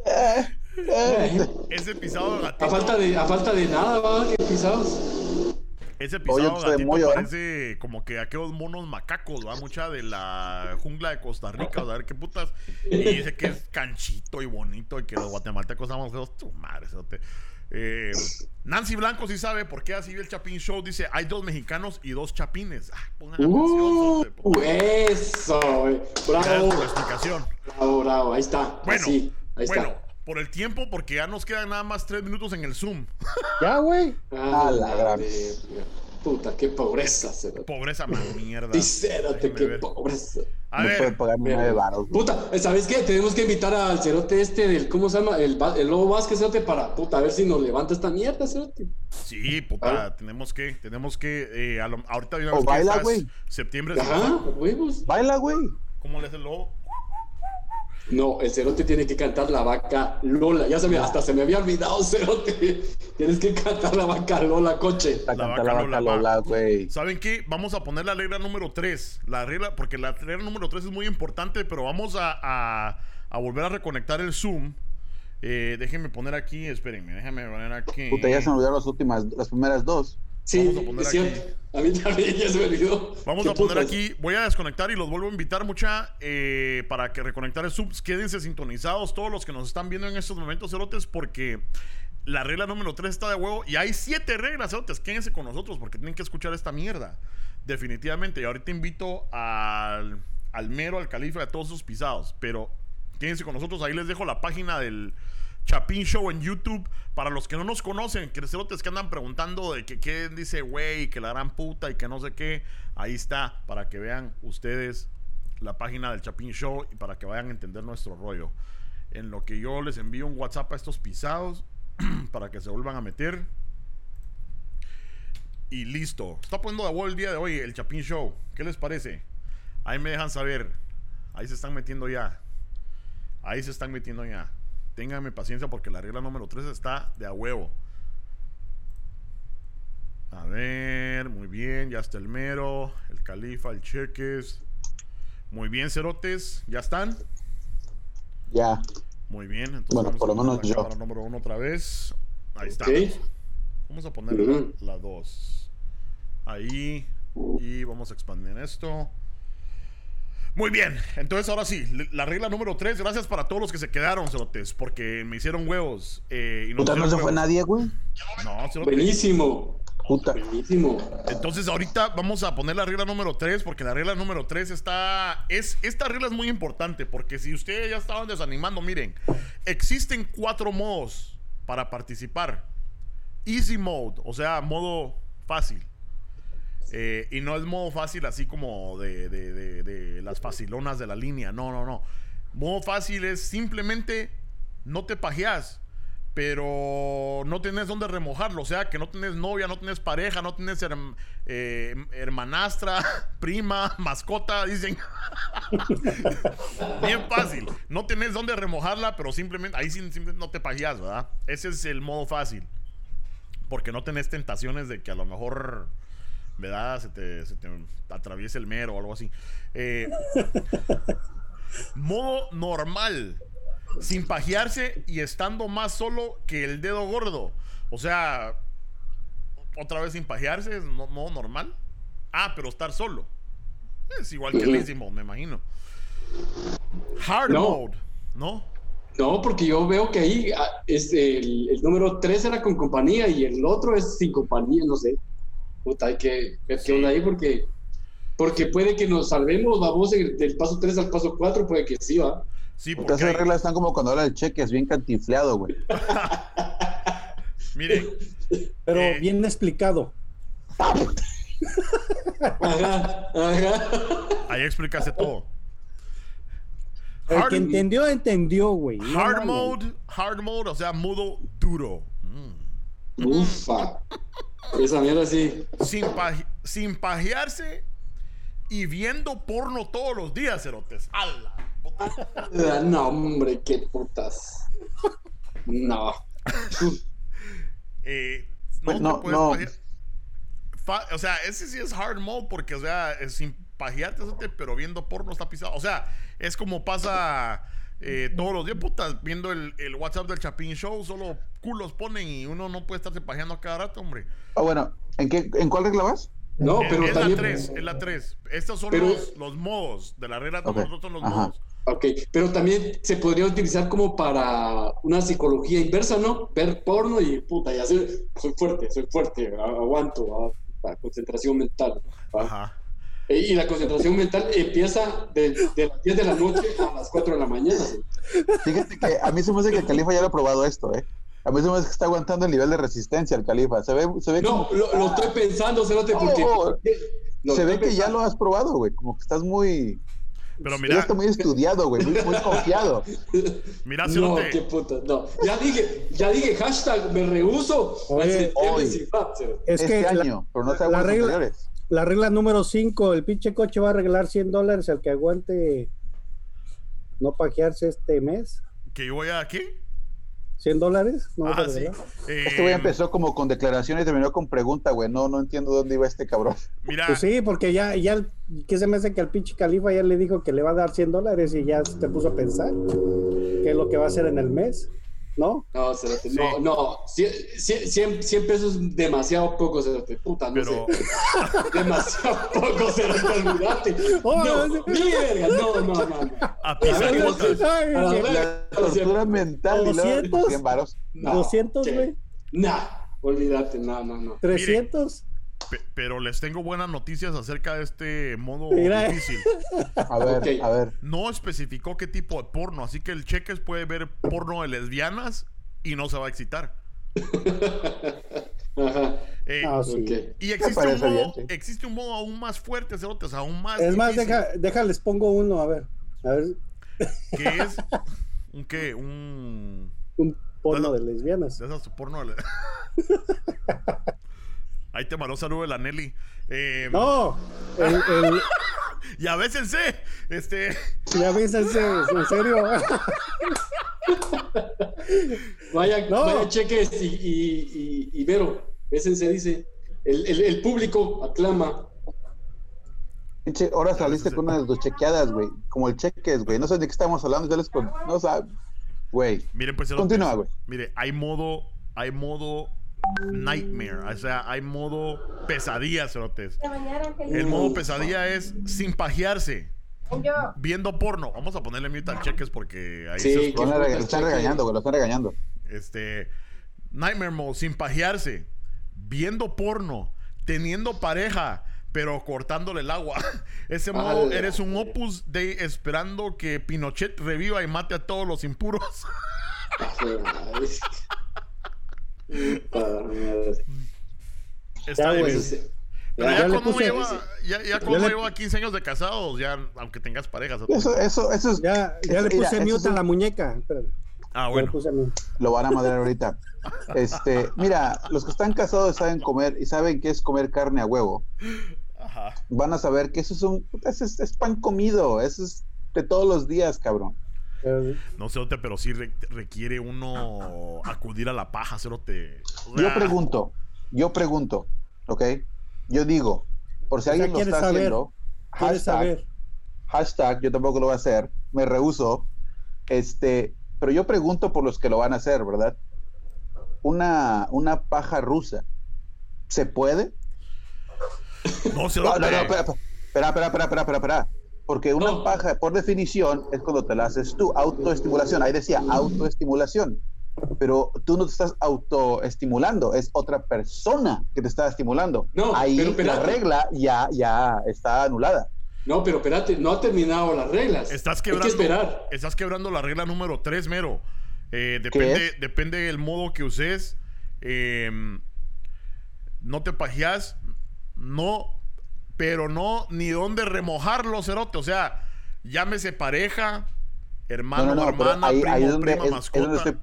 Eh, güey. Ese pisado gatito. A falta de, a falta de nada, va, que pisados. Ese pisado pues, de gatito mollo, ¿eh? parece como que aquellos monos macacos, va mucha de la jungla de Costa Rica, a ver qué putas. Y dice que es canchito y bonito y que los guatemaltecos estamos feos. Tu madre, cerote. Eh, Nancy Blanco sí sabe por qué así el Chapín Show. Dice: hay dos mexicanos y dos chapines. Ah, pongan atención, Uh, por favor. eso, güey. Gracias por la Bravo, explicación. bravo, bravo. Ahí está. Bueno, Así, ahí bueno, está. Por el tiempo, porque ya nos quedan nada más tres minutos en el Zoom. [laughs] Ya, güey. Ah, A la gran-. Puta, qué pobreza, cerote. Pobreza, [laughs] man, mierda. Déjenme qué ver. pobreza. A no puede ver, pagar Mira. nueve varos. güey. Puta, ¿sabes qué? Tenemos que invitar al cerote este del, ¿cómo se llama? El, Lobo Vázquez, cerote, para, puta, a ver si nos levanta esta mierda, cerote. sí, puta, Ah. tenemos que, tenemos que, eh, a lo- ahorita de una O vez que baila, estás- güey. septiembre, Ajá, huevos. Baila, güey. ¿cómo le hace el lobo? No, el cerote tiene que cantar la vaca Lola. Ya se me, hasta se me había olvidado, [laughs] cerote. Tienes que cantar la vaca Lola, coche. La La canta la vaca vaca Lola, Lola, güey. ¿Saben qué? Vamos a poner la regla número 3. La regla, porque la regla número 3 es muy importante, pero vamos a, a- a volver a reconectar el Zoom. Eh, déjenme poner aquí, espérenme, déjenme poner aquí. Puta, ya se me olvidaron las últimas, las primeras dos. Sí, Vamos a poner cierto. A mí también ya se me olvidó. Vamos ¿Qué a poner putas? aquí, voy a desconectar y los vuelvo a invitar mucha eh, para que reconectar el subs. Quédense sintonizados todos los que nos están viendo en estos momentos, cerotes, porque la regla número 3 está de huevo y hay siete reglas, cerotes. Quédense con nosotros porque tienen que escuchar esta mierda. Definitivamente. Y ahorita invito al, al mero, al califa, a todos sus pisados. Pero quédense con nosotros. Ahí les dejo la página del Chapín Show en YouTube. Para los que no nos conocen, que cerotes que andan preguntando de que qué dice güey, que la gran puta y que no sé qué. Ahí está, para que vean ustedes la página del Chapín Show y para que vayan a entender nuestro rollo. En lo que yo les envío un WhatsApp a estos pisados [clears throat] para que se vuelvan a meter. Y listo. Está poniendo de vuelta el día de hoy el Chapín Show. ¿Qué les parece? Ahí me dejan saber. Ahí se están metiendo ya. Ahí se están metiendo ya. Ténganme paciencia porque la regla número 3 está de a huevo. A ver, muy bien, ya está el mero, el califa, el cheques. Muy bien, cerotes, ¿ya están? Ya. Muy bien, entonces Bueno, vamos por a lo poner menos la yo. cámara número uno otra vez. Ahí está. Vamos a poner la 2. Ahí. Y vamos a expandir esto. Muy bien, entonces ahora sí, la regla número 3, gracias para todos los que se quedaron, cerotes, porque me hicieron huevos. eh, y nos Puta, no se fue huevos. nadie, güey. No, cerote. Buenísimo. Puta. Buenísimo. Entonces ahorita vamos a poner la regla número 3 porque la regla número 3 está... Es, esta regla es muy importante porque si ustedes ya estaban desanimando, miren, existen cuatro modos para participar. Easy mode, o sea, modo fácil. Eh, y no es modo fácil así como de, de- de- de las facilonas de la línea. No, no, no. Modo fácil es simplemente no te pajeas, pero no tienes dónde remojarlo. O sea, que no tienes novia, no tienes pareja, no tienes herm- eh, hermanastra, [laughs] prima, mascota, dicen. [laughs] Bien fácil. No tienes dónde remojarla, pero simplemente ahí simplemente no te pajeas, ¿verdad? Ese es el modo fácil. Porque no tenés tentaciones de que a lo mejor, ¿verdad? Se te, se te atraviese el mero o algo así. Eh, [laughs] modo normal. Sin pajearse y estando más solo que el dedo gordo. O sea, otra vez sin pajearse es no- modo normal. Ah, pero estar solo. Es igual que el easy mode, me imagino. Hard No. mode, ¿no? No, porque yo veo que ahí ah, este, el, el número 3 era con compañía y el otro es sin compañía, no sé. Puta, hay que ver Sí. qué onda ahí porque, porque puede que nos salvemos, vamos del del paso 3 al paso 4, puede que sí, va. Sí, Porque esas hay- reglas están como cuando habla el cheque, es bien cantifleado, güey. [laughs] mire, Pero Eh. bien explicado. Ajá, ajá. ahí explicaste todo. El Hard- que entendió, entendió, güey. No Hard mode, hard mode, o sea, mudo duro. Mm. Ufa. Esa mierda sí. Sin, paje- sin pajearse y viendo porno todos los días, cerotes. ¡Hala! [laughs] No, hombre, qué putas. No. [laughs] Eh, no, Pues te no, puedes no. Fa- o sea, ese sí es hard mode porque, o sea, es sin pajearte, pero viendo porno está pisado. O sea, es como pasa eh, todos los días, putas, viendo el, el WhatsApp del Chapín Show, solo culos ponen y uno no puede estarse pajeando a cada rato, hombre. Ah, bueno, ¿en, qué, ¿en cuál regla vas? No, pero es también. la 3, es la 3. Estos son Pero- los, los modos de la regla, Ok, nosotros los ajá. modos. Ok, pero también se podría utilizar como para una psicología inversa, ¿no? Ver porno y puta, y hacer, soy fuerte, soy fuerte, aguanto, a- a concentración mental. ¿va? Ajá. E- Y la concentración mental empieza de, de las 10 de la noche a las 4 de la mañana. ¿sí? Fíjate que a mí se me hace que el califa ya lo ha probado esto, ¿eh? A mí se me hace que está aguantando el nivel de resistencia el califa. Se ve, se ve, No, como- lo, lo estoy pensando, Cerote, porque... Oh, lo se ve que ya lo has probado, güey. Como que estás muy... Pero mira, está muy estudiado, güey. Muy, muy confiado. [laughs] mira, No, cerote. qué puta, no. Ya dije, ya dije, hashtag, me rehuso. Oye, hoy. Es este que la, año, pero no la sabemos regla- anteriores. la regla número 5, el pinche coche va a arreglar 100 dólares al que aguante no pajearse este mes. Que yo voy a aquí. 100 dólares, no Ah, sí. arreglar. Este güey Eh, empezó como con declaraciones y terminó con pregunta, güey. No, no entiendo dónde iba este cabrón. Mira, Pues sí, porque ya, ya, ¿qué se me hace que el pinche califa ya le dijo que le va a dar 100 dólares y ya te puso a pensar qué es lo que va a hacer en el mes, ¿no? No, Cerote, Sí. no, no. 100, 100 pesos es demasiado poco, Cerote. Puta, no pero sé. [laughs] Demasiado poco, Cerote, olvídate. Oh, No, no, verga, no, no, no. no. a pisar A ver, putas. Ay, A que- ver. La tortura mental y luego 200. 100 varos. No, 200, ¿qué? güey. Nah, olvídate, no, no, no. 300. Pe- Pero les tengo buenas noticias acerca de este modo [laughs] Mira. difícil. A ver, a ver. No especificó qué tipo de porno, así que el cheques puede ver porno de lesbianas y no se va a excitar. [laughs] Ajá. Eh, Ah, sí. Y existe un, modo, bien, sí. existe un modo aún más fuerte, cerotes, aún más. Es más, deja, déjales pongo uno, a ver. A ver, Que es. [laughs] ¿Un qué? Un. un porno de lesbianas. De esas porno. de le- Ahí te mandó saludo de la Nelly. Eh, No, el, el, [laughs] Y a veces sé. Este. ya avísense, en serio. Vaya, No. vaya cheques y, y, y, y Vero, se dice. El, el, el público aclama. Pinche, ahora saliste con una de tus chequeadas, güey. Como el cheques, güey. No sé de qué estamos hablando. Ya les con... No sabes. Güey. Miren, pues. Continúa, güey. Mire, hay modo. Hay modo. Nightmare. O sea, hay modo pesadilla, cerotes. El modo pesadilla es sin pajearse. Viendo porno. Vamos a ponerle mute al cheques porque ahí Sí, se Lo escucha. lo están regañando, güey. Lo están regañando. Este. Nightmare mode, sin pajearse. Viendo porno. Teniendo pareja. Pero cortándole el agua. [laughs] Ese modo, eres un opus de esperando que Pinochet reviva y mate a todos los impuros. [laughs] [laughs] Está Ya, bien. güey. Eso sí. Pero Ya, ya, cuando puse- lleva, ya, ya le- lleva 15 años de casados, ya aunque tengas parejas. Eso, eso, eso es. Ya, ya le puse mute es a la muñeca. Espérame, Ah, bueno. Lo van a madrear ahorita. [laughs] Este, mira, los que están casados saben comer y saben qué es comer carne a huevo. Ajá. Van a saber que eso es un. Es pan comido. Eso es de todos los días, cabrón. No sé, Ote, pero sí re- requiere uno acudir a la paja, cerote. Yo pregunto, yo pregunto, ¿ok? Yo digo, por si O sea, alguien lo ¿quieres está saber? haciendo, ¿Quieres hashtag, saber? hashtag, yo tampoco lo voy a hacer, me rehuso, este, pero yo pregunto por los que lo van a hacer, ¿verdad? Una, una paja rusa, ¿se puede? No, No, cerote. no, no, espera, espera, espera, espera, espera, espera, espera. Porque una No. paja, por definición, es cuando te la haces tú, autoestimulación. Ahí decía autoestimulación. Pero tú no te estás autoestimulando, es otra persona que te está estimulando. No, Ahí pero la regla ya, ya está anulada. No, pero espérate, no ha terminado las reglas. Estás Hay que quebrando, esperar. estás quebrando la regla número 3, mero. Eh, depende, depende del modo que uses. Eh, no te pajeas. No. Pero no ni dónde remojarlo, cerote. O sea, llámese pareja, hermano, no, no, no, pero hermana, ahí, primo, ahí es donde, prima, es- es mascota. donde estoy, es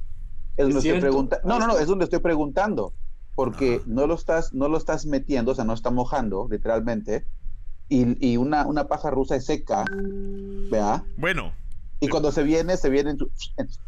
donde estoy cierto. preguntando. No, no, no, es donde estoy preguntando. Porque Ajá. no lo estás, no lo estás metiendo, o sea, no está mojando, literalmente. Y, y una, una paja rusa es seca, ¿vea? Bueno, Y cuando se viene, se viene en, tus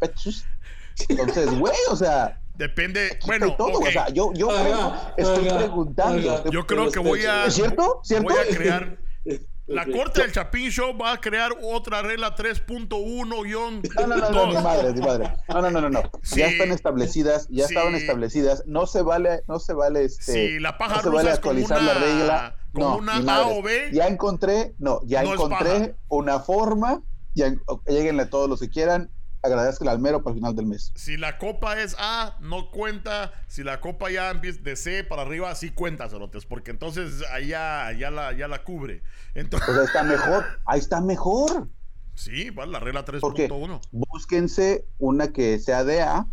pechos. [laughs] Entonces, güey, o sea, depende. Bueno, todo. ok. O sea, yo, yo Haga, pregun- estoy haga, preguntando. estoy- Yo creo que voy a. ¿Es cierto? ¿Cierto? Voy a crear. [laughs] La Ok. corte del Chapín Show va a crear otra regla 3.1 guion. No, no, no, no, ni madre, ni madre. No, no, no, no, no. Sí. Ya están establecidas, ya Sí. estaban establecidas. No se vale, no se vale este. Si la paja no se vale actualizar una, la regla. como no, una ni A madres. o B, Ya encontré, no, ya No encontré una forma. Ya, en- ok, lléguenle a todos los que quieran. Agradezcan al mero para el final del mes. si la copa es A, no cuenta. Si la copa ya empieza de C para arriba, sí cuenta, cerotes. Porque entonces ahí ya, la, ya la cubre. Entonces, Pues ahí está mejor. Ahí está mejor. sí, vale, la regla Porque 3.1. búsquense una que sea de A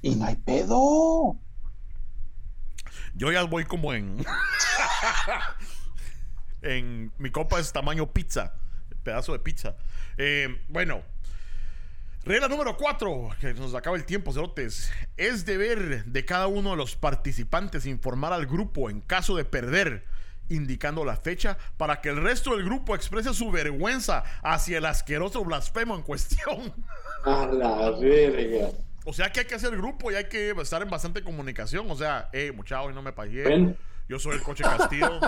y no hay pedo. Yo ya voy como en. [laughs] en. Mi copa es tamaño pizza. Pedazo de pizza. Eh, bueno. Regla número 4, que nos acaba el tiempo, cerotes. Es deber de cada uno de los participantes informar al grupo en caso de perder, indicando la fecha para que el resto del grupo exprese su vergüenza hacia el asqueroso blasfemo en cuestión. A la verga. O sea que hay que hacer grupo y hay que estar en bastante comunicación. O sea, hey, muchachos, no me pagué. Bueno. Yo soy el coche Castillo.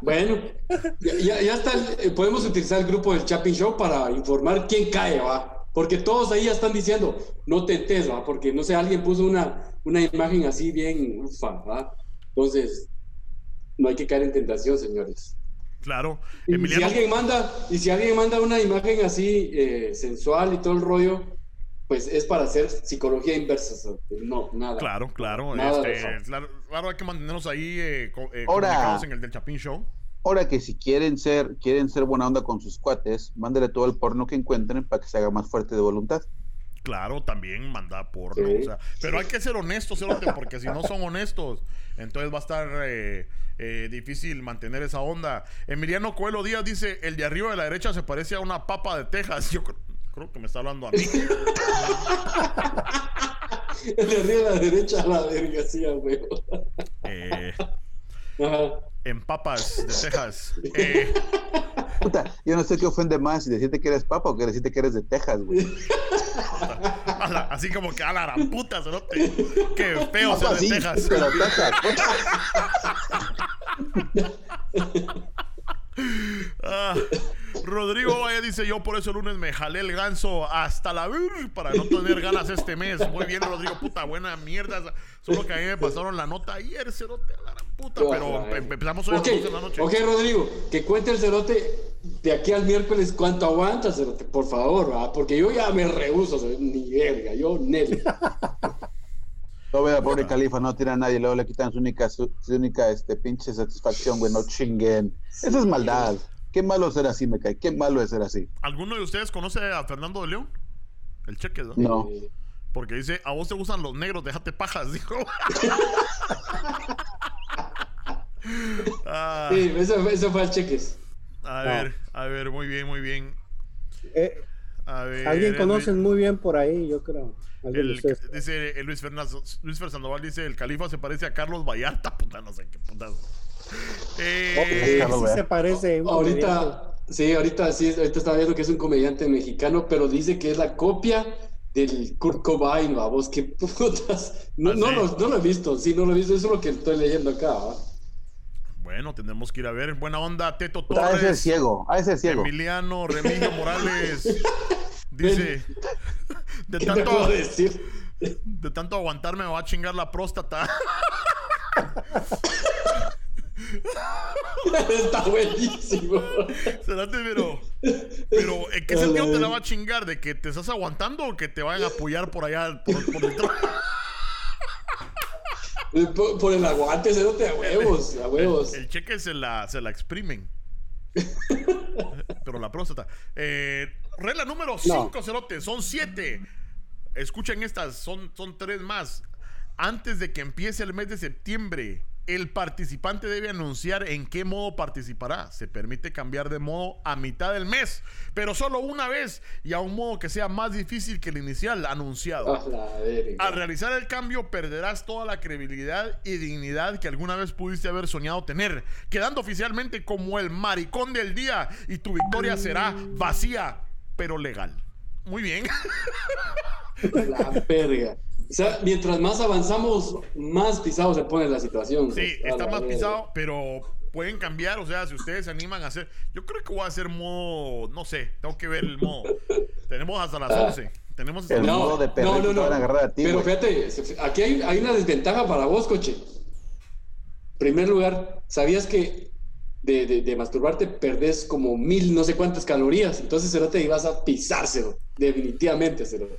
Bueno, [laughs] ya, ya, está. eh, podemos utilizar el grupo del Chapin Show para informar quién cae, va. Porque todos ahí ya están diciendo, no te entes, va. Porque no sé, alguien puso una, una imagen así bien ufa, va. Entonces, no hay que caer en tentación, señores. Claro. Y si Emiliano, alguien manda, y si alguien manda una imagen así eh, sensual y todo el rollo, pues es para hacer psicología inversa. ¿sabes? No, nada. claro, claro. Nada este, claro, claro, hay que mantenernos ahí eh, co- eh, Ahora- comunicados en el del Chapín Show. Ahora que si quieren ser, quieren ser buena onda con sus cuates, mándale todo el porno que encuentren para que se haga más fuerte de voluntad. Claro, también manda porno. Sí, o sea, pero hay que ser honestos, porque si no son honestos, entonces va a estar eh, eh, difícil mantener esa onda. Emiliano Coelho Díaz dice: el de arriba de la derecha se parece a una papa de Texas. [laughs] Yo cr- creo que me está hablando a mí. [laughs] El de arriba a la derecha a la verga, sí, huevo. Eh, Ajá. en papas de Texas. Eh, Puta, yo no sé qué ofende más, si decirte que eres papa o que decirte que eres de Texas, güey. [laughs] así como que a la puta, cerote. Qué feo ser de sí, Texas. pero Texas. puta. Ah, Rodrigo Valle dice: Yo por eso el lunes me jalé el ganso hasta la vir para no tener ganas este mes. Muy bien, Rodrigo, puta, buena mierda. Solo que a mí me pasaron la nota ayer, cerote, a la puta. Pero em- empezamos hoy ok, a las 12 de la noche. ok, Rodrigo, que cuente el cerote de aquí al miércoles cuánto aguanta, cerote, por favor, ¿va? porque yo ya me rehuso, cerote, ni verga, yo Nelly. [laughs] No vea, pobre califa, no tira a nadie, luego le quitan su única, su, su única este, pinche satisfacción, güey, no chinguen. Esa es maldad. Qué malo es ser así, me cae. Qué malo es ser así. ¿Alguno de ustedes conoce a Fernando de León? El cheque, ¿no? No. Porque dice: A vos te gustan los negros, déjate pajas, [laughs] dijo. [laughs] Ah, sí, eso, eso fue al cheques. a ver, a ver, muy bien, muy bien. Eh, A ver. Alguien el- conoce muy bien por ahí, yo creo. El, dice el Luis Fernando, Luis Fer Sandoval dice el califa se parece a Carlos Vallarta, [laughs] puta, no sé qué putas. Eh, sí se parece. Ahorita, sí, ahorita sí, ahorita estaba viendo que es un comediante mexicano, pero dice que es la copia del Kurt Cobain, vamos, qué putas. No, ¿Ah, no, sí? lo, no lo he visto, sí, no lo he visto, eso es lo que estoy leyendo acá. ¿va? Bueno, tendremos que ir a ver. Buena onda, Teto Puta, ha de ser Torres, ciego, ha de ser ciego. Emiliano Remigio Morales. [laughs] Dice, de ¿Qué te puedo tanto, decir? de tanto aguantarme me va a chingar la próstata. [laughs] Está buenísimo. Cerote, pero. Pero, ¿en qué sentido te la va a chingar? ¿De que te estás aguantando o que te vayan a apoyar por allá por, por dentro? [laughs] Por, por el aguante, cerote, a huevos, a huevos. El, el cheque se la, se la exprimen. [laughs] Pero la próstata. Eh, regla número 5, cerote. Son 7. Escuchen estas, son, son tres más. Antes de que empiece el mes de septiembre, el participante debe anunciar en qué modo participará. Se permite cambiar de modo a mitad del mes, pero solo una vez y a un modo que sea más difícil que el inicial anunciado. A la verga. Al realizar el cambio perderás toda la credibilidad y dignidad que alguna vez pudiste haber soñado tener, quedando oficialmente como el maricón del día y tu victoria será vacía, pero legal. Muy bien. La verga. O sea, mientras más avanzamos, más pisado se pone la situación. Sí, A está más pisado, pero pueden cambiar. O sea, si ustedes se animan a hacer. Yo creo que voy a hacer modo. No sé, tengo que ver el modo. Tenemos hasta las 11. Tenemos hasta El las modo de perrito te van a agarrar a ti, Pero güey. fíjate, aquí hay, hay una desventaja para vos, coche. Primer lugar, ¿sabías que de, de- de masturbarte perdés como mil no sé cuántas calorías? Entonces, cerote, y vas a pisárselo. Definitivamente, cerote.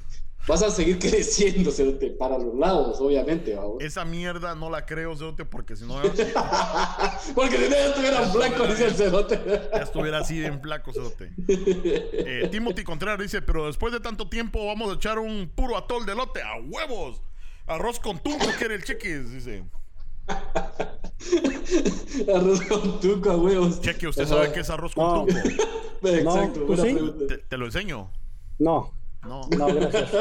Vas a seguir [laughs] creciendo, cerote, para los lados, obviamente, vamos. Esa mierda no la creo, Cerote, porque si no [laughs] Porque si no ya estuvieran blancos, dice el cerote. ya estuviera así en flaco, Cerote. Eh, Timothy Contreras dice: Pero después de tanto tiempo, vamos a echar un puro atol de lote a huevos. Arroz con tunco, quiere el cheque, dice. [laughs] Arroz con tuco a huevos. Cheque, usted Ajá. sabe qué es arroz con No. tunco. Exacto, ¿tú buena sí? pregunta. Te, te lo enseño. No, No. [laughs] no, gracias.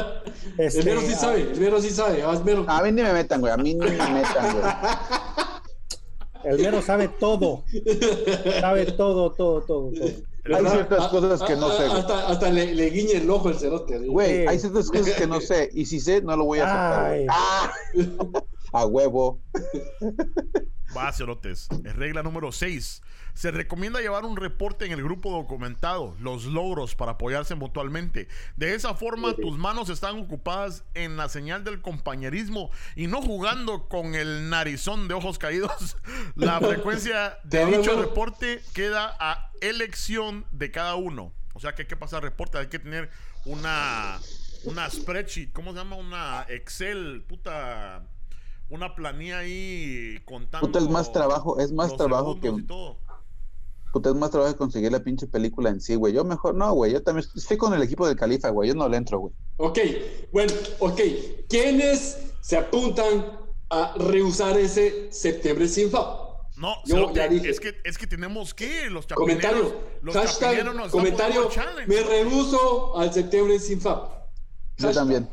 El Este, mero sí sabe, el mero sí sabe. Vas mero. A mí ni me metan, güey. A mí ni me metan, güey. El mero sabe todo. Sabe todo, todo, todo, todo. Hay ciertas Ah, cosas que no ah, sé. Hasta, hasta le, le guiñe el ojo el cerote. Güey, hay ciertas cosas que no sé. Y si sé, no lo voy a aceptar. ¡Ah! A huevo. Va, cerotes. Es regla número 6. Se recomienda llevar un reporte en el grupo documentado, los logros para apoyarse mutuamente. De esa forma, tus manos están ocupadas en la señal del compañerismo y no jugando con el narizón de ojos caídos. [laughs] La frecuencia de dicho reporte queda a elección de cada uno. O sea que hay que pasar reporte, hay que tener una, una spreadsheet, ¿cómo se llama? Una Excel, puta, una planilla ahí contando. Puta, es más trabajo, es más trabajo que-. Puta, es más trabajo conseguir la pinche película en sí, güey. Yo mejor no, güey. Yo también estoy con el equipo del Califa, güey. Yo no le entro, güey. Ok, bueno, ok. ¿Quiénes se apuntan a rehusar ese septiembre sin FAP? No, Yo ya dije. es que es que tenemos que los Comentario, los hashtag, nos comentario, me rehuso al septiembre sin FAP. Yo Hashtag, también.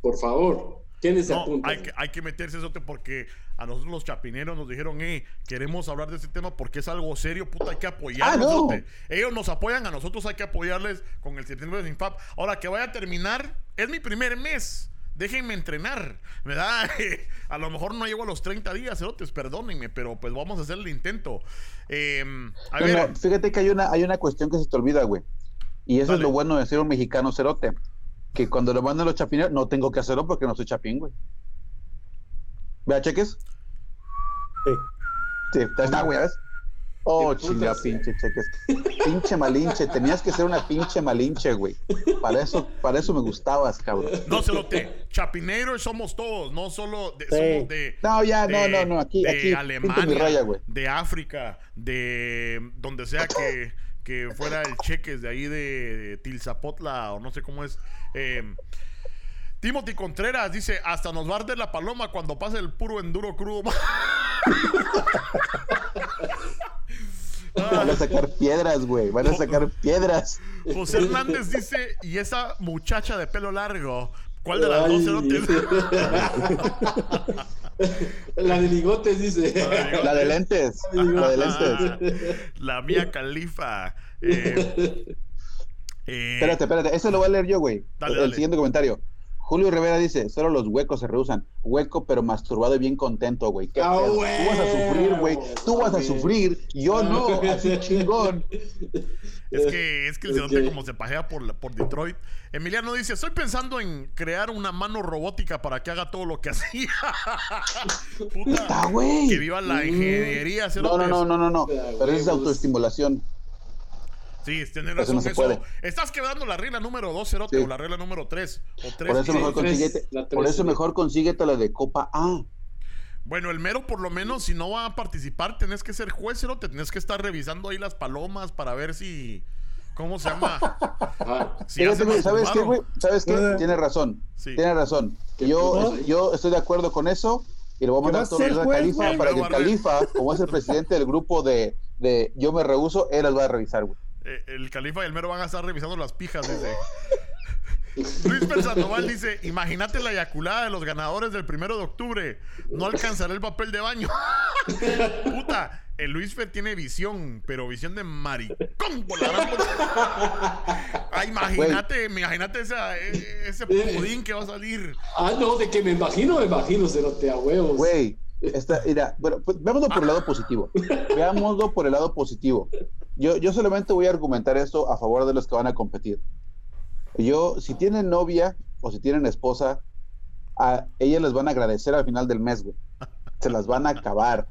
Por favor, ¿quiénes se No, apuntan? hay que, hay que meterse eso porque a nosotros los chapineros nos dijeron, eh, queremos hablar de este tema porque es algo serio, puta, hay que apoyarlos. Ah, no. Ellos nos apoyan, a nosotros hay que apoyarles con el septiembre de Sinfap. Ahora que vaya a terminar, es mi primer mes. Déjenme entrenar, ¿verdad? [laughs] a lo mejor no llego a los 30 días, cerotes, perdónenme, pero pues vamos a hacer el intento. Eh, a No, ver, no, fíjate que hay una, hay una cuestión que se te olvida, güey. Y eso Dale. es lo bueno de ser un mexicano cerote. Que cuando lo mandan los chapineros, no tengo que hacerlo porque no soy chapín, güey. Vea, cheques. Sí. Sí, está, güey, ¿ves? Oh, chinga, pinche cheques. Pinche malinche. Tenías que ser una pinche malinche, güey. Para eso, para eso me gustabas, cabrón. No, cerote. Chapineros somos todos, no solo de, Sí. somos de. No, ya, no, de- no, no. Aquí, de aquí. Alemania, mi raya, güey. de África, de donde sea que, que fuera el cheques de ahí de, de Tilzapotla o no sé cómo es. Eh, Timothy Contreras dice: Hasta nos va a arder la paloma cuando pase el puro enduro crudo. [laughs] [laughs] Van a sacar piedras, güey. Van a sacar piedras. José Hernández dice: Y esa muchacha de pelo largo. ¿Cuál de las Ay. dos [laughs] cerotes? La de ligotes, dice. La de lentes. La de lentes. La mía califa. Eh, eh, Espérate, espérate. Eso lo voy a leer yo, güey. Dale, el dale. siguiente comentario. Julio Rivera dice, solo los huecos se rehusan. Hueco, pero masturbado y bien contento, güey. ¿Qué Ah, pedo? Tú vas a sufrir, güey. Tú vas a sufrir. Yo no, [laughs] así chingón. Es que, es que el Ok. cerote como se pajea por, la- por Detroit. Emiliano dice, estoy pensando en crear una mano robótica para que haga todo lo que [laughs] hacía. Puta. Güey. Que viva la ingeniería, No, no, no, no, no, no. Pero eso es huevos. autoestimulación. Sí, tienes Eso razón. no se eso. puede. Estás quebrando la regla número 2, cerote, Sí. o la regla número 3. O 3. Por eso mejor tres, consíguete, la por tres, eso sí. mejor consíguete la de Copa A. Bueno, el mero, por lo menos, si no va a participar, tenés que ser juez, cerote. Tenés que estar revisando ahí las palomas para ver si. ¿Cómo se llama? [laughs] Si ¿Sabes qué, masturbaron. güey? ¿Sabes qué? Eh. Tienes razón. Sí. Tienes razón. ¿Qué Yo, yo estoy de acuerdo con eso y le voy a ¿Qué mandar vas a Califa güey? para que Barret. Califa, como es el presidente del grupo de, de Yo me rehuso, él las va a revisar, güey. Eh, el califa y el mero van a estar revisando las pijas, dice. [laughs] Luis Per Sandoval dice: Imagínate la eyaculada de los ganadores del primero de octubre. No alcanzará el papel de baño. [laughs] Puta, el Luis Fer tiene visión, pero visión de maricón. por la. Ah, imagínate, imagínate esa- e- ese pudín que va a salir. Ah, no, de que me imagino, me imagino, cerote a huevos. Güey, está, mira, bueno, pues, veámoslo por el lado positivo. Veámoslo por el lado positivo. Yo, yo solamente voy a argumentar esto a favor de los que van a competir. Yo, si tienen novia o si tienen esposa, a ellas les van a agradecer al final del mes, güey. Se las van a acabar.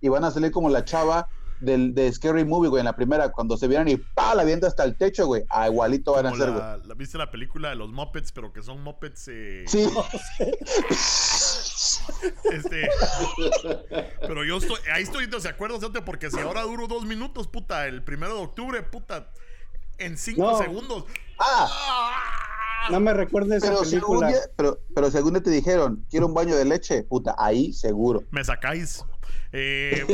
Y van a salir como la chava del, de Scary Movie, güey, en la primera, cuando se vieran y ¡pa! la viento hasta el techo, güey. Ah, igualito van a Como ser, güey. ¿Viste la película de los Muppets, pero que son Muppets? eh, Sí. [laughs] [laughs] Este. Pero yo estoy. Ahí estoy de acuerdo, porque si ahora duro dos minutos, puta, el primero de octubre, puta, en cinco No. segundos. ¡Ah! ¡ah! No me recuerdes esa Pero según, película. pero, pero según te dijeron, quiero un baño de leche, puta, ahí seguro. Me sacáis. Eh,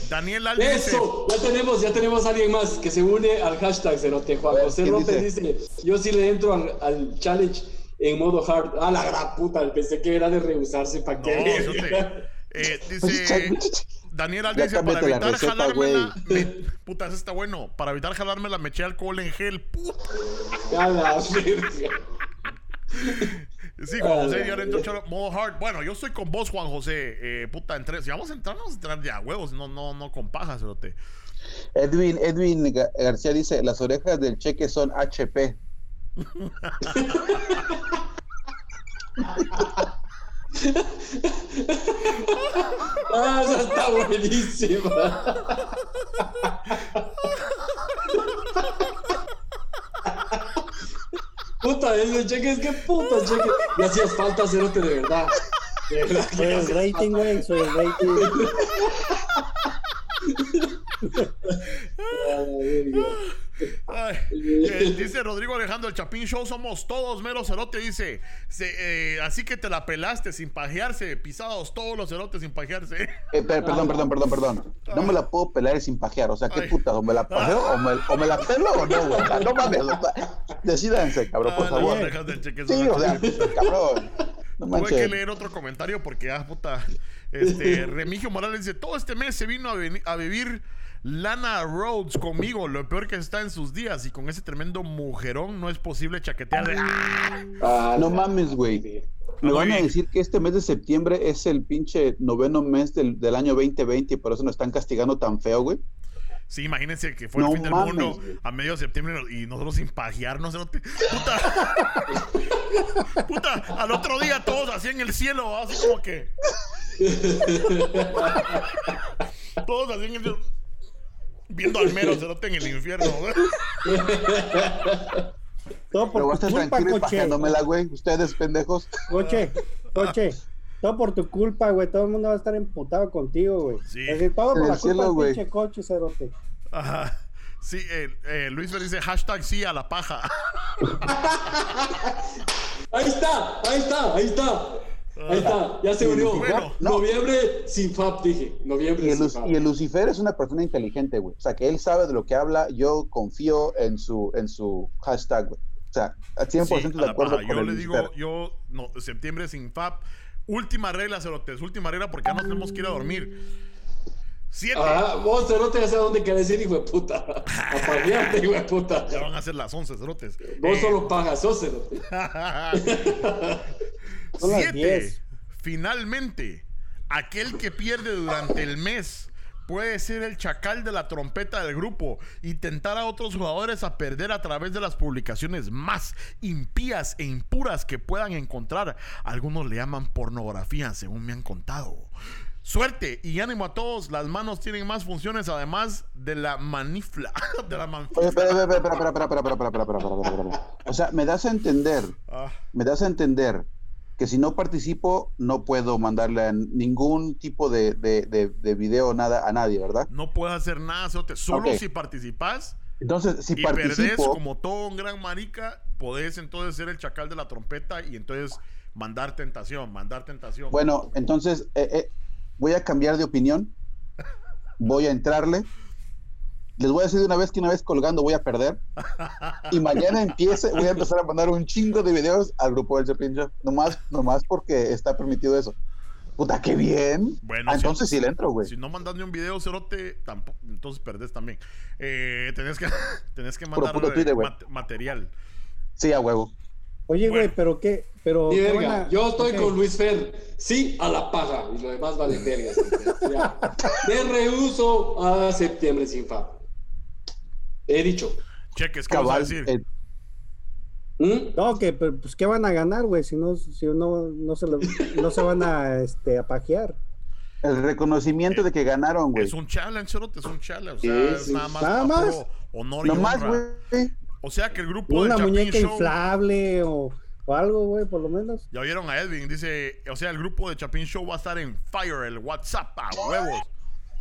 [laughs] Daniel dice. Eso, ya tenemos, ya tenemos a alguien más que se une al hashtag Cerote. Juan José ¿quién López dice? yo sí le entro al, al challenge en modo hard. A la gran puta, pensé que era de rehusarse para No, que. Cerote. Eh, [laughs] dice. Daniel Ya dice, para evitar receta, jalármela. me- Puta, eso está bueno. Para evitar jalármela, me eché alcohol en gel. Puta. A la. Sí, Juan José, ya le entró choro- modo hard. Bueno, yo estoy con vos, Juan José. Eh, puta, entre, si vamos a entrar, vamos a entrar ya, huevos. No, no, no con pajas, cerote. Edwin, Edwin Ga- García dice, las orejas del cheque son HP. Ah, esa está buenísima. Puta, ese cheque es que puta cheque. Y hacías falta cerote de verdad. De verdad Soy el rating, güey. Soy el rating. Ay, eh, dice Rodrigo Alejandro, el Chapín Show somos todos mero cerote, dice. Se- eh, así que te la pelaste sin pajearse, pisados todos los cerotes sin pajearse. Eh, per- perdón, perdón, perdón, perdón. No me la puedo pelar sin pajear. O sea, ¿qué Ay. puta? ¿O me la pajeo o me, o me la pelo o no, güey? No mames. Decídanse, cabrón, por Ah, favor. Sí, o sea, cabrón. No Tuve que leer otro comentario porque, ah, puta. Este, [laughs] Remigio Morales dice: Todo este mes se vino a, a vivir Lana Rhodes conmigo. Lo peor que está en sus días. Y con ese tremendo mujerón no es posible chaquetearle. ¡Ah! Ah, No mames, güey. Me van a decir que este mes de septiembre es el pinche noveno mes del, del año 2020 y por eso nos están castigando tan feo, güey. Sí, imagínense que fue No el fin del mames, mundo güey. a medio de septiembre y nosotros sin pajearnos. ¿no? Puta. [laughs] Puta, al otro día todos así en el cielo, así como que. [laughs] todos así en el cielo. Viendo al mero cerote en el infierno. Todo Pero por tu estar culpa, tranquilo y pajeándomela, güey. Ustedes, pendejos. Coche, coche. [laughs] Todo por tu culpa, güey. Todo el mundo va a estar emputado contigo, güey. Sí. Es decir, todo por el la culpa cielo, del güey. pinche coche, cerote. Ajá. Sí, eh, eh, Luis Fer dice hashtag sí a la paja. [laughs] Ahí está, ahí está, ahí está. Ahí está, ya se unió. Bueno. Noviembre sin FAP, dije. Noviembre Y el, sin FAP. y el Lucifer es una persona inteligente, güey. O sea, que él sabe de lo que habla. Yo confío en su, en su hashtag, güey. O sea, al 100% Sí, a de acuerdo con Yo el le digo, yo, no, septiembre sin FAP. Última regla, cerotes. Última regla porque ya nos tenemos que ir a dormir. Siete. Ah, vos, cerote, ya sé dónde querés ir, hijo de puta. A paviarte, hijo de puta. [laughs] Ya van a ser las 11, cerotes. Vos Eh, solo pagas, sos cerote. [laughs] Siete. 10. Finalmente, aquel que pierde durante el mes puede ser el chacal de la trompeta del grupo y tentar a otros jugadores a perder a través de las publicaciones más impías e impuras que puedan encontrar. Algunos le llaman pornografía, según me han contado. Suerte y ánimo a todos. Las manos tienen más funciones además de la manifla. De la Oye, manfla. espera, espera, espera, espera, espera, espera, espera, espera, espera, espera, espera, espera. O sea, me das a entender, Ah, me das a entender que si no participo, no puedo mandarle ningún tipo de, de, de, de video nada a nadie, ¿verdad? no puedes hacer nada, Cerote. Solo si participas Entonces, si y perdés como todo un gran marica, podés entonces ser el chacal de la trompeta y entonces mandar tentación, mandar tentación. bueno, entonces eh, eh, voy a cambiar de opinión, voy a entrarle. Les voy a decir de una vez que una vez colgando voy a perder. Y mañana empiece, voy a empezar a mandar un chingo de videos al grupo del Chapin Show. Nomás, nomás porque está permitido eso. Puta, qué bien. Bueno, Ah, sí. entonces sí le entro, güey. Si no mandas ni un video, cerote, tampoco, entonces perdés también. Eh, tenés, que, [laughs] tenés que mandar eh, Twitter, mat- material. Sí, a huevo. Oye, güey, Bueno. pero qué, pero Ni ¿qué verga. van a- Yo estoy con Luis Fer. Sí a la paga. Y lo demás vale verga. [laughs] Me rehuso a septiembre sin fa. He dicho. Cheques, ¿qué vas a decir? eh, ¿Mm? No, que pero, pues qué van a ganar, güey, si no si no no se lo- no se van a [laughs] este a pajear. el reconocimiento de que ganaron, güey. Es un challenge, cerote, es un challenge. O sea, es sí. nada más, Nada más. honor y Nomás, honra. güey. O sea que el grupo Una de Chapin muñeca Show... inflable o, o algo, güey, por lo menos. Ya vieron a Edwin, dice, o sea, el grupo de Chapin Show va a estar en Fire, el WhatsApp, a huevos.